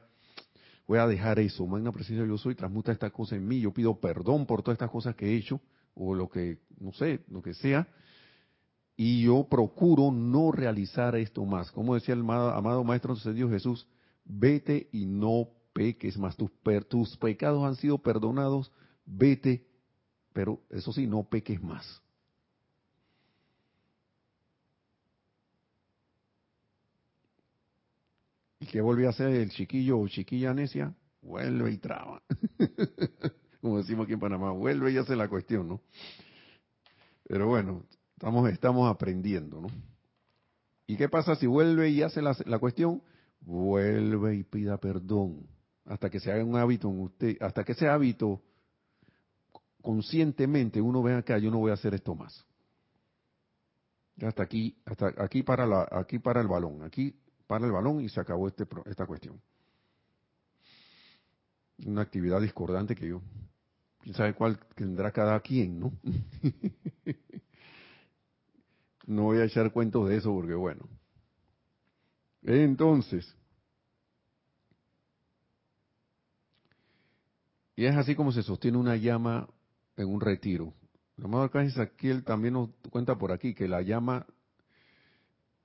voy a dejar eso. Magna presencia yo soy, transmuta esta cosa en mí, yo pido perdón por todas estas cosas que he hecho, o lo que, no sé, lo que sea, y yo procuro no realizar esto más. Como decía el amado, Maestro Dios Jesús, vete y no peques más, tus, tus pecados han sido perdonados, vete, pero eso sí, no peques más. ¿Y qué vuelve a hacer el chiquillo o chiquilla necia? Vuelve y traba. Como decimos aquí en Panamá, vuelve y hace la cuestión, ¿no? Pero bueno, estamos, estamos aprendiendo, ¿no? ¿Y qué pasa si vuelve y hace la, la cuestión? Vuelve y pida perdón hasta que se haga un hábito en usted, hasta que ese hábito conscientemente uno ve acá, yo no voy a hacer esto más. Hasta aquí, hasta aquí para la, aquí para el balón, aquí para el balón y se acabó este, esta cuestión. Una actividad discordante que yo, quién sabe cuál tendrá cada quien, ¿no? no voy a echar cuentos de eso porque bueno. Entonces, y es así como se sostiene una llama en un retiro. El amado Arcángel él también nos cuenta por aquí que la llama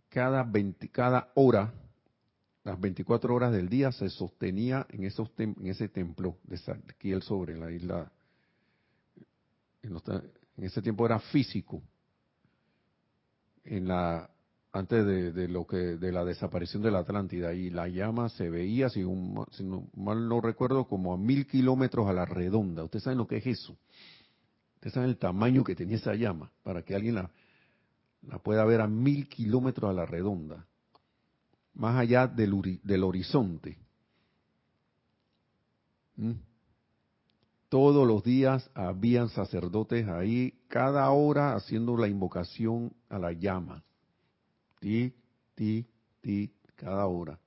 cada, 20, cada hora, las 24 horas del día, se sostenía en, esos en ese templo de Saquiel sobre la isla. En, ese tiempo era físico. En la antes de, lo que de la desaparición de la Atlántida y la llama se veía si, si no, mal no recuerdo como a mil kilómetros a la redonda ustedes saben lo que es eso Ustedes saben el tamaño que tenía esa llama para que alguien la pueda ver a mil kilómetros a la redonda, más allá del, horizonte. ¿Mm? Todos los días habían sacerdotes ahí, cada hora haciendo la invocación a la llama. Ti, ti, ti, cada hora.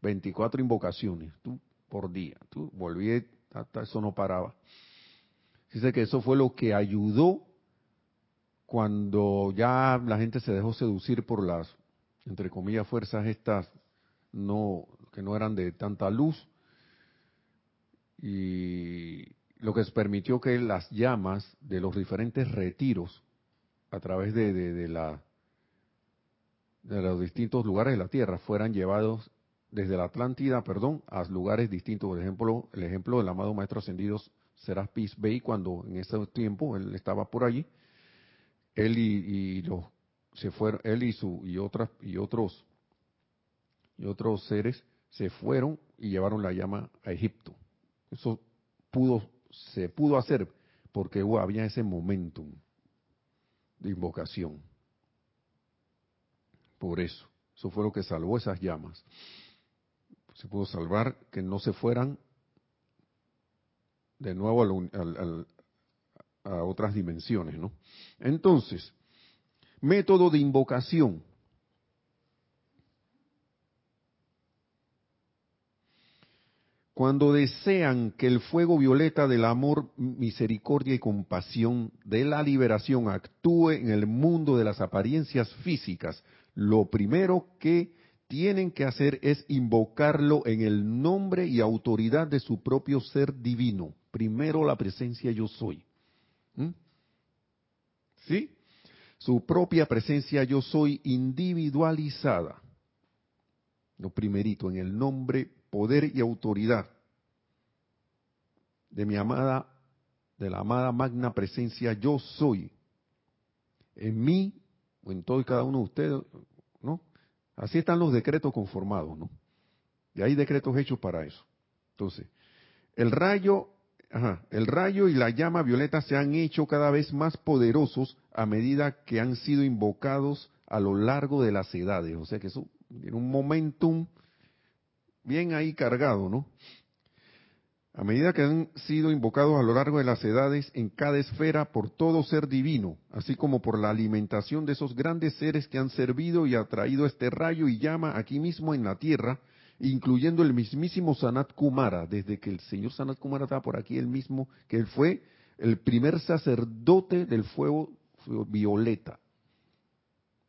24 invocaciones, tú por día. Tú volví, hasta eso no paraba. Dice que eso fue lo que ayudó cuando ya la gente se dejó seducir por las, entre comillas, fuerzas estas no que no eran de tanta luz y lo que permitió que las llamas de los diferentes retiros a través de, la de los distintos lugares de la Tierra fueran llevados desde la Atlántida, perdón, a lugares distintos. Por ejemplo, el ejemplo del amado Maestro Ascendido Serapis Bey, cuando en ese tiempo él estaba por allí, él y los se fueron, él y su y otras y otros y otros seres se fueron y llevaron la llama a Egipto. Eso pudo se pudo hacer porque había ese momentum de invocación. Por eso, eso fue lo que salvó esas llamas. Se pudo salvar que no se fueran de nuevo a otras dimensiones, ¿no? Entonces, método de invocación. Cuando desean que el fuego violeta del amor, misericordia y compasión de la liberación actúe en el mundo de las apariencias físicas, lo primero que tienen que hacer es invocarlo en el nombre y autoridad de su propio ser divino primero la presencia yo soy. ¿Mm? ¿Sí? Su propia presencia yo soy individualizada. Lo primerito, en el nombre, poder y autoridad de mi amada, de la amada magna presencia yo soy. En mí, o en todo y cada uno de ustedes, ¿no? Así están los decretos conformados, ¿no? Y hay decretos hechos para eso. Entonces, el rayo el rayo y la llama violeta se han hecho cada vez más poderosos a medida que han sido invocados a lo largo de las edades. O sea que eso tiene un momentum bien ahí cargado, ¿no? A medida que han sido invocados a lo largo de las edades en cada esfera por todo ser divino, así como por la alimentación de esos grandes seres que han servido y atraído este rayo y llama aquí mismo en la tierra, incluyendo el mismísimo Sanat Kumara, desde que el señor Sanat Kumara estaba por aquí, el mismo, que él fue el primer sacerdote del fuego violeta.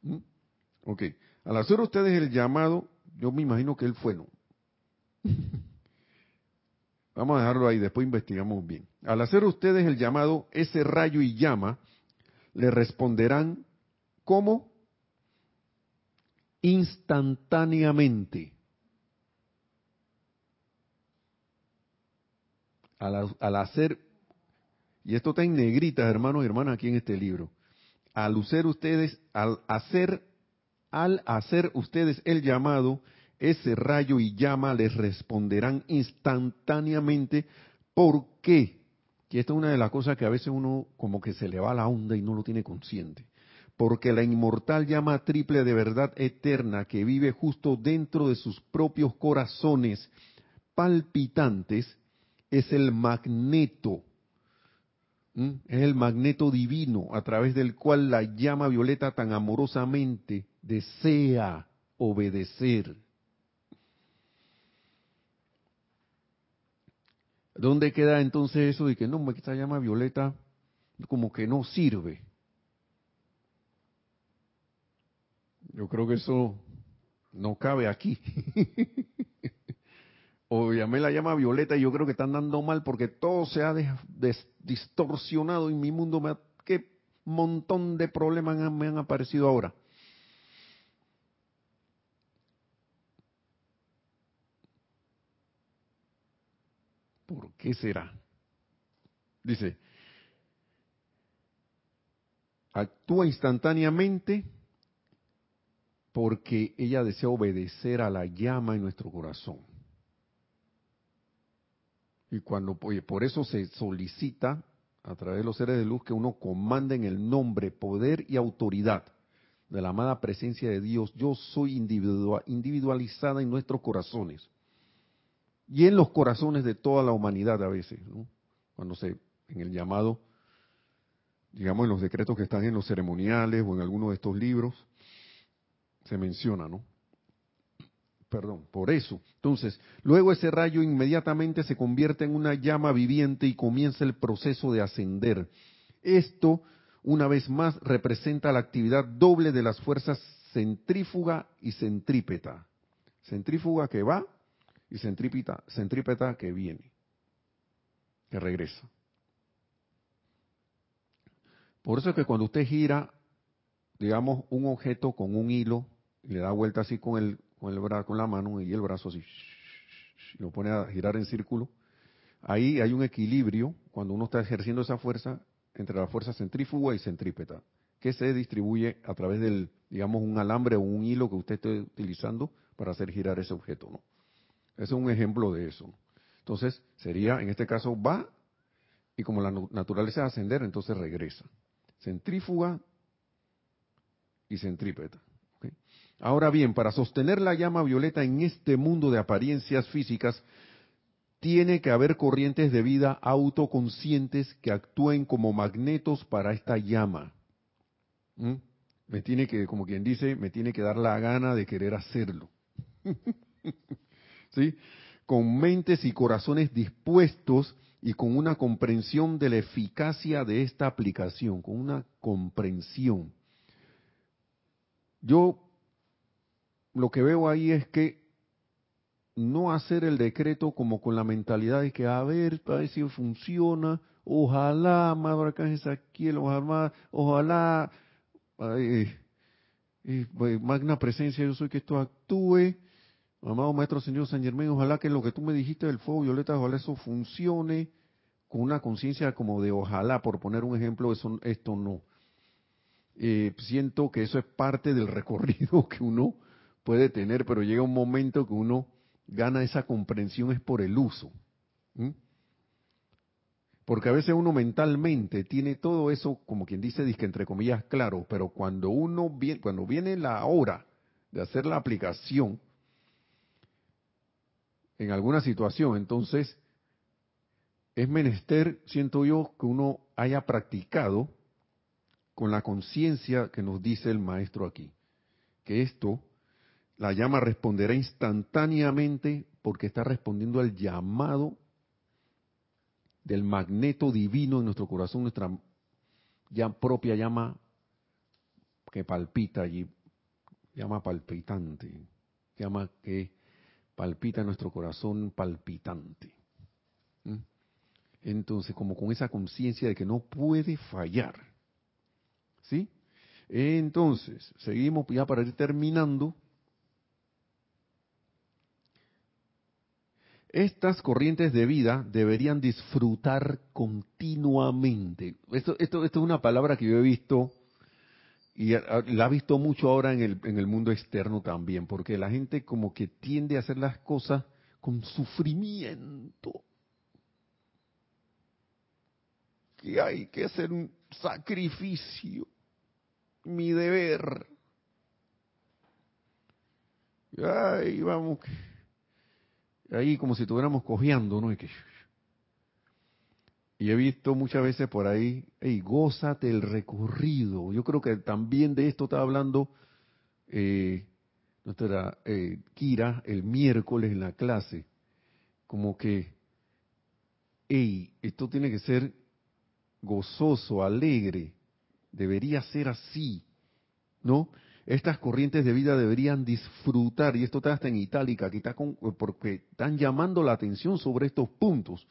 ¿Mm? Ok, al hacer ustedes el llamado, yo me imagino que él fue, ¿no? Vamos a dejarlo ahí, después investigamos bien. Al hacer ustedes el llamado, ese rayo y llama, le responderán ¿cómo? Instantáneamente. Al, hacer, y esto está en negritas, hermanos y hermanas, aquí en este libro, al hacer ustedes, al hacer, al hacer ustedes el llamado, ese rayo y llama les responderán instantáneamente. ¿Por qué? Y esta es una de las cosas que a veces uno como que se le va la onda y no lo tiene consciente. Porque la inmortal llama triple de verdad eterna que vive justo dentro de sus propios corazones palpitantes es el magneto. Es el magneto divino a través del cual la llama violeta tan amorosamente desea obedecer. ¿Dónde queda entonces eso de que no, esta llama violeta como que no sirve? Yo creo que eso no cabe aquí. o llamé la llama violeta y yo creo que están dando mal porque todo se ha distorsionado en mi mundo. Qué montón de problemas me han aparecido ahora. ¿Por qué será? Dice, actúa instantáneamente porque ella desea obedecer a la llama en nuestro corazón. Y cuando, por eso se solicita a través de los seres de luz que uno comande en el nombre, poder y autoridad de la amada presencia de Dios. Yo soy individualizada en nuestros corazones y en los corazones de toda la humanidad a veces, cuando se, en el llamado, digamos en los decretos que están en los ceremoniales o en alguno de estos libros, se menciona, ¿no? Perdón, por eso. Entonces, luego ese rayo inmediatamente se convierte en una llama viviente y comienza el proceso de ascender. Esto, una vez más, representa la actividad doble de las fuerzas centrífuga y centrípeta. Centrífuga que va y centrípeta, centrípeta que viene, que regresa. Por eso es que cuando usted gira, digamos, un objeto con un hilo, y le da vuelta así con el, con, la mano y el brazo así, lo pone a girar en círculo. Ahí hay un equilibrio cuando uno está ejerciendo esa fuerza entre la fuerza centrífuga y centrípeta, que se distribuye a través del, digamos, un alambre o un hilo que usted esté utilizando para hacer girar ese objeto, ¿no? Ese es un ejemplo de eso. Entonces, sería, en este caso, va y como la naturaleza es ascender, entonces regresa. Centrífuga y centrípeta. Ahora bien, para sostener la llama violeta en este mundo de apariencias físicas, tiene que haber corrientes de vida autoconscientes que actúen como magnetos para esta llama. ¿Mm? Me tiene que, como quien dice, me tiene que dar la gana de querer hacerlo. ¿Sí? Con mentes y corazones dispuestos y con una comprensión de la eficacia de esta aplicación, con una comprensión. Yo lo que veo ahí es que no hacer el decreto como con la mentalidad de que, a ver, a ver si funciona, ojalá, amado Arcángel Saquiel, ojalá, ojalá, pues, magna presencia, yo soy que esto actúe, amado Maestro Señor San Germán, ojalá que lo que tú me dijiste del fuego violeta, ojalá eso funcione, con una conciencia como de ojalá, por poner un ejemplo, eso, esto no. Eh, siento que eso es parte del recorrido que uno puede tener, pero llega un momento que uno gana esa comprensión es por el uso. Porque a veces uno mentalmente tiene todo eso, como quien dice, disque entre comillas, claro, pero cuando uno viene, cuando viene la hora de hacer la aplicación en alguna situación, entonces es menester, siento yo, que uno haya practicado con la conciencia que nos dice el maestro aquí, que esto la llama responderá instantáneamente porque está respondiendo al llamado del magneto divino en nuestro corazón, nuestra propia llama que palpita allí, llama palpitante, llama que palpita en nuestro corazón palpitante. ¿Mm? Entonces, como con esa conciencia de que no puede fallar. ¿Sí? Entonces, seguimos ya para ir terminando. Estas corrientes de vida deberían disfrutar continuamente. Esto, es una palabra que yo he visto y la ha visto mucho ahora en el, en el mundo externo también, porque la gente como que tiende a hacer las cosas con sufrimiento. Que hay que hacer un sacrificio, mi deber. Ay, vamos. Ahí como si estuviéramos cojeando, ¿no? Y y he visto muchas veces por ahí, hey, gózate el recorrido. Yo creo que también de esto está hablando eh, nuestra eh, Kira el miércoles en la clase. Como que, hey, esto tiene que ser gozoso, alegre. Debería ser así, ¿no? Estas corrientes de vida deberían disfrutar, y esto está hasta en itálica, aquí está con, porque están llamando la atención sobre estos puntos,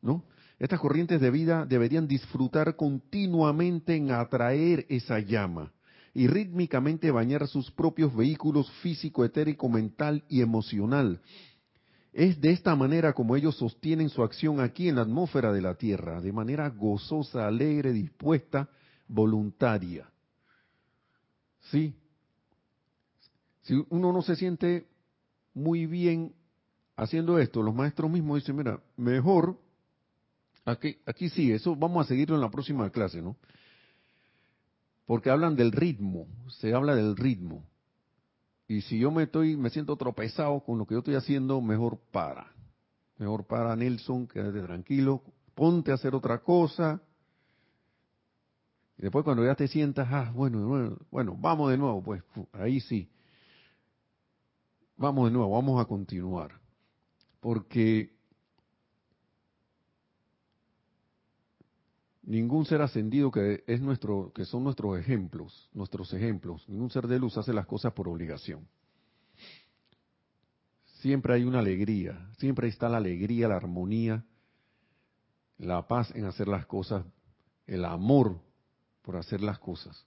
¿no? Estas corrientes de vida deberían disfrutar continuamente en atraer esa llama y rítmicamente bañar sus propios vehículos físico, etérico, mental y emocional. Es de esta manera como ellos sostienen su acción aquí en la atmósfera de la Tierra, de manera gozosa, alegre, dispuesta, voluntaria. ¿Sí? Si uno no se siente muy bien haciendo esto, los maestros mismos dicen, mira, mejor Aquí, aquí sí, eso vamos a seguirlo en la próxima clase, ¿no? Porque hablan del ritmo, se habla del ritmo. Y si yo me estoy, me siento tropezado con lo que yo estoy haciendo, mejor para. Mejor para Nelson, quédate tranquilo, ponte a hacer otra cosa. Y después cuando ya te sientas, ah, bueno, bueno, bueno, vamos de nuevo, pues ahí sí. Vamos de nuevo, vamos a continuar. Porque ningún ser ascendido que es nuestro que son nuestros ejemplos, nuestros ejemplos, ningún ser de luz hace las cosas por obligación. Siempre hay una alegría, siempre está la alegría, la armonía, la paz en hacer las cosas, el amor por hacer las cosas.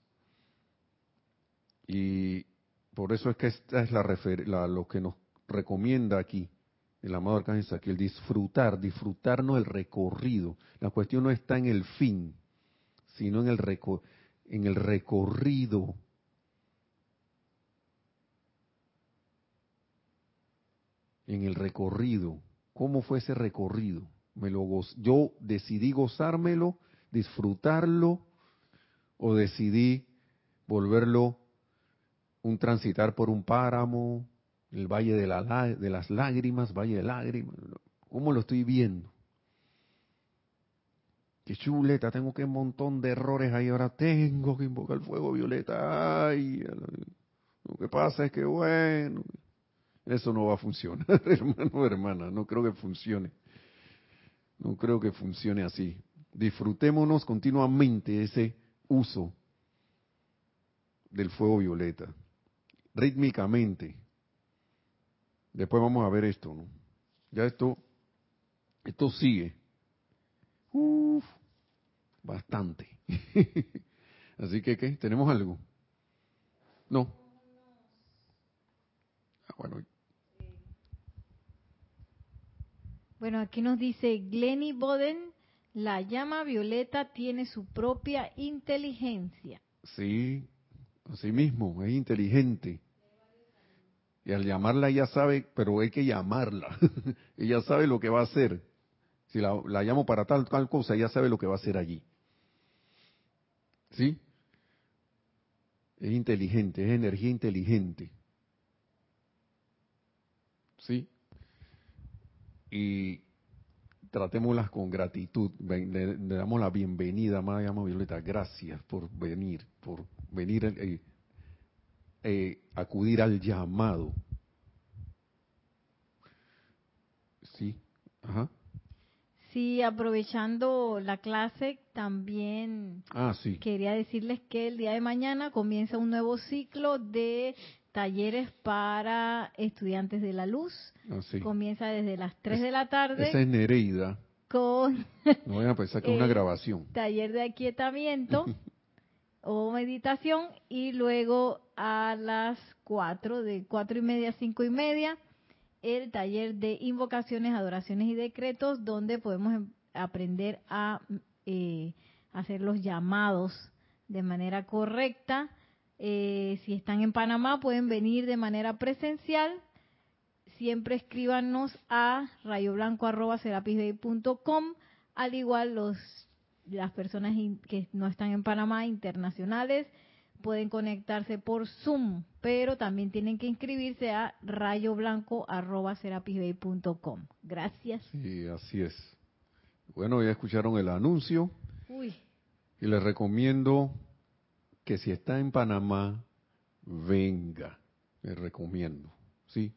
Y por eso es que esta es la, lo que nos recomienda aquí el amado Arcángel el disfrutar, disfrutarnos el recorrido. La cuestión no está en el fin, sino en el, en el recorrido. En el recorrido. ¿Cómo fue ese recorrido? Me lo yo decidí gozármelo, disfrutarlo, o decidí volverlo un transitar por un páramo, el valle de, la, de las lágrimas, valle de lágrimas, ¿cómo lo estoy viendo? Qué chuleta, tengo que un montón de errores ahí, ahora tengo que invocar el fuego violeta, ay, lo que pasa es que bueno, eso no va a funcionar, hermano, hermana, no creo que funcione, no creo que funcione así. Disfrutémonos continuamente ese uso del fuego violeta, rítmicamente, Después vamos a ver esto, ¿no? Ya esto, esto sigue. Uf, bastante. Así que, ¿qué? ¿Tenemos algo? No. Ah, bueno. Bueno, aquí nos dice Glenny Boden, la llama violeta tiene su propia inteligencia. Sí, así mismo, es inteligente. Y al llamarla ella sabe, pero hay que llamarla. ella sabe lo que va a hacer. Si la, llamo para tal, tal cosa, ella sabe lo que va a hacer allí. ¿Sí? Es inteligente, es energía inteligente. ¿Sí? Y tratémoslas con gratitud. Le, damos la bienvenida, amada Violeta. Gracias por venir, por venir eh, eh, acudir al llamado. Sí, ajá. Sí, aprovechando la clase, también ah, sí. quería decirles que el día de mañana comienza un nuevo ciclo de talleres para estudiantes de la luz. Ah, comienza desde las 3 de la tarde. Esa es Nereida. Con. No vayan a pensar que es una grabación. Taller de aquietamiento o meditación y luego a las 4, de cuatro y media a 5 y media, el taller de invocaciones, adoraciones y decretos, donde podemos em, aprender a eh, hacer los llamados de manera correcta. Eh, si están en Panamá, pueden venir de manera presencial. Siempre escríbanos a rayoblanco.com, al igual los las personas que no están en Panamá, internacionales, pueden conectarse por Zoom, pero también tienen que inscribirse a rayoblanco.com. Gracias. Sí, así es. Bueno, ya escucharon el anuncio. Uy. Y les recomiendo que si está en Panamá, venga. Les recomiendo. Sí.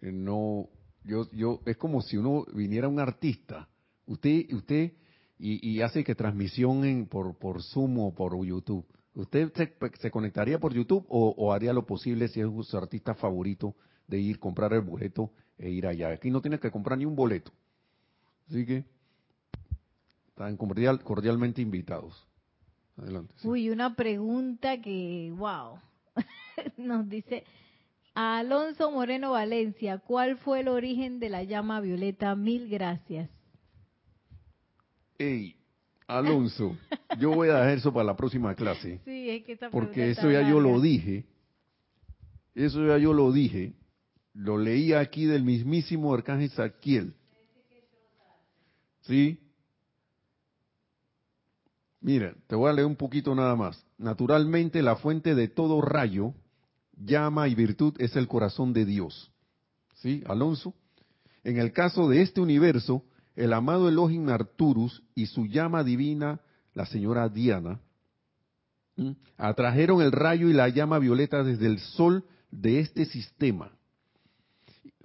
Eh, no, yo, yo, es como si uno viniera un artista. Usted, usted, y, hace que transmisión en, por, por Zoom o por YouTube. ¿Usted se, conectaría por YouTube o, haría lo posible si es su artista favorito de ir, comprar el boleto e ir allá? Aquí no tiene que comprar ni un boleto. Así que están cordial, cordialmente invitados. Adelante. Uy, una pregunta que, wow, nos dice Alonso Moreno Valencia, ¿cuál fue el origen de la llama violeta? Mil gracias. Ey, Alonso, yo voy a dejar eso para la próxima clase. Sí, es que Porque eso ya yo lo dije. Eso ya yo lo dije. Lo leí aquí del mismísimo Arcángel Saquiel. ¿Sí? Mira, te voy a leer un poquito nada más. Naturalmente, la fuente de todo rayo, llama y virtud es el corazón de Dios. ¿Sí, Alonso? En el caso de este universo, el amado Elohim Arturus y su llama divina, la señora Diana, atrajeron el rayo y la llama violeta desde el sol de este sistema,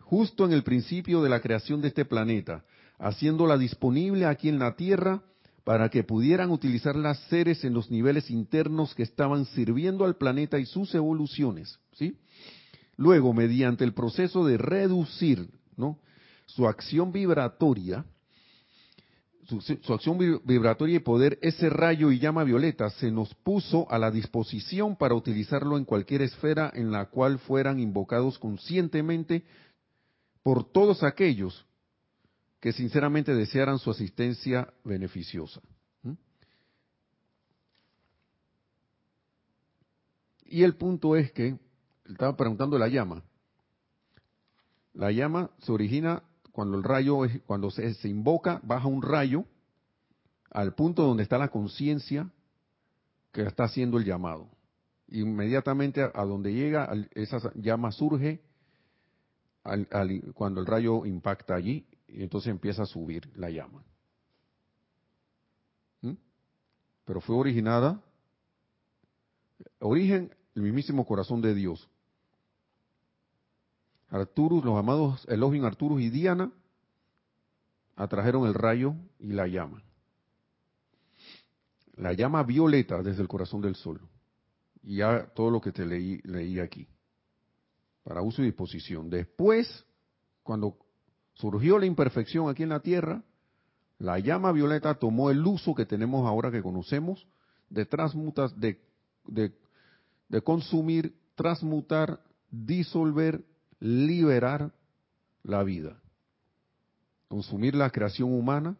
justo en el principio de la creación de este planeta, haciéndola disponible aquí en la Tierra para que pudieran utilizar las seres en los niveles internos que estaban sirviendo al planeta y sus evoluciones, ¿sí? Luego, mediante el proceso de reducir, ¿no? Su acción vibratoria, su, su, acción vibratoria y poder, ese rayo y llama violeta se nos puso a la disposición para utilizarlo en cualquier esfera en la cual fueran invocados conscientemente por todos aquellos que sinceramente desearan su asistencia beneficiosa. Y el punto es que, estaba preguntando la llama. La llama se origina cuando el rayo, cuando se, invoca, baja un rayo al punto donde está la conciencia que está haciendo el llamado. Inmediatamente a, donde llega, esa llama surge cuando el rayo impacta allí y entonces empieza a subir la llama. ¿Mm? Pero fue originada, origen, el mismísimo corazón de Dios. Arturus, los amados Elohim Arturus y Diana atrajeron el rayo y la llama. La llama violeta desde el corazón del sol. Y ya todo lo que te leí, leí aquí. Para uso y disposición. Después, cuando surgió la imperfección aquí en la Tierra, la llama violeta tomó el uso que tenemos ahora que conocemos de transmutas, de, de, consumir, transmutar, disolver, liberar la vida. Consumir la creación humana,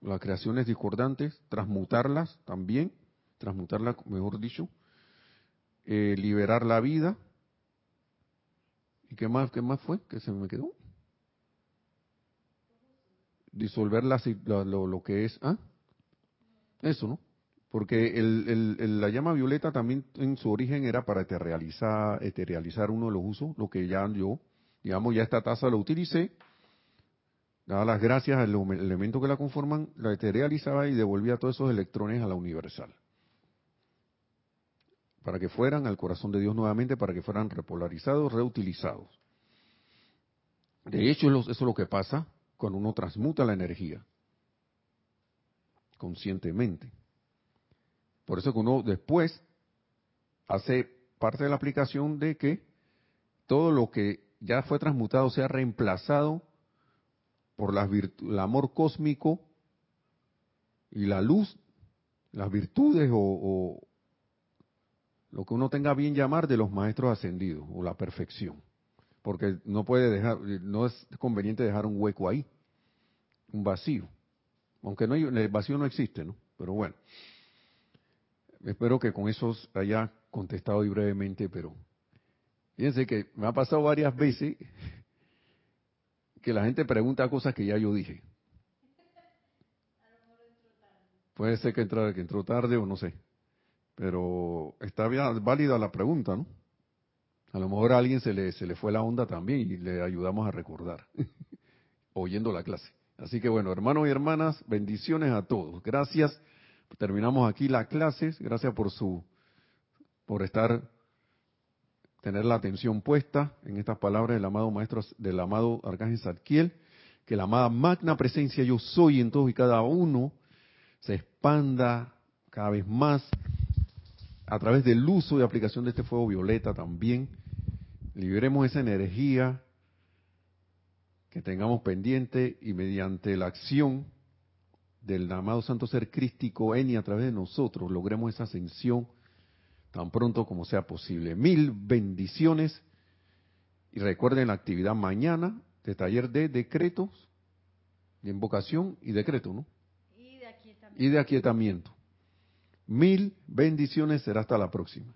las creaciones discordantes, transmutarlas también, transmutarlas, mejor dicho, eh, liberar la vida. ¿Y qué más, qué más fue? ¿Qué se me quedó? Disolver lo, que es, ¿ah? Eso, ¿no? Porque el, la llama violeta también en su origen era para eterealizar, uno de los usos, lo que ya yo, digamos, ya esta taza lo utilicé, daba las gracias al elemento que la conforman, la eterealizaba y devolvía todos esos electrones a la universal. Para que fueran al corazón de Dios nuevamente, para que fueran repolarizados, reutilizados. De hecho, eso es lo que pasa cuando uno transmuta la energía conscientemente. Por eso que uno después hace parte de la aplicación de que todo lo que ya fue transmutado sea reemplazado por las el amor cósmico y la luz, las virtudes o, o lo que uno tenga bien llamar de los maestros ascendidos o la perfección porque no puede dejar, no es conveniente dejar un hueco ahí, un vacío, aunque no hay, el vacío no existe, ¿no? Pero bueno, espero que con eso haya contestado y brevemente, pero fíjense que me ha pasado varias veces que la gente pregunta cosas que ya yo dije. Puede ser que, entró, que entró tarde o no sé. Pero está bien, válida la pregunta, ¿no? A lo mejor a alguien se le, se le fue la onda también y le ayudamos a recordar, oyendo la clase. Así que bueno, hermanos y hermanas, bendiciones a todos. Gracias. Terminamos aquí la clase. Gracias por su, por estar, tener la atención puesta en estas palabras del amado maestro, del amado Arcángel Zadkiel. Que la amada magna presencia yo soy en todos y cada uno se expanda cada vez más a través del uso y aplicación de este fuego violeta también. Liberemos esa energía que tengamos pendiente y mediante la acción del amado Santo Ser Crístico en y a través de nosotros logremos esa ascensión tan pronto como sea posible. Mil bendiciones y recuerden la actividad mañana de taller de decretos, de invocación y decreto, ¿no? y de aquietamiento. Mil bendiciones, será hasta la próxima.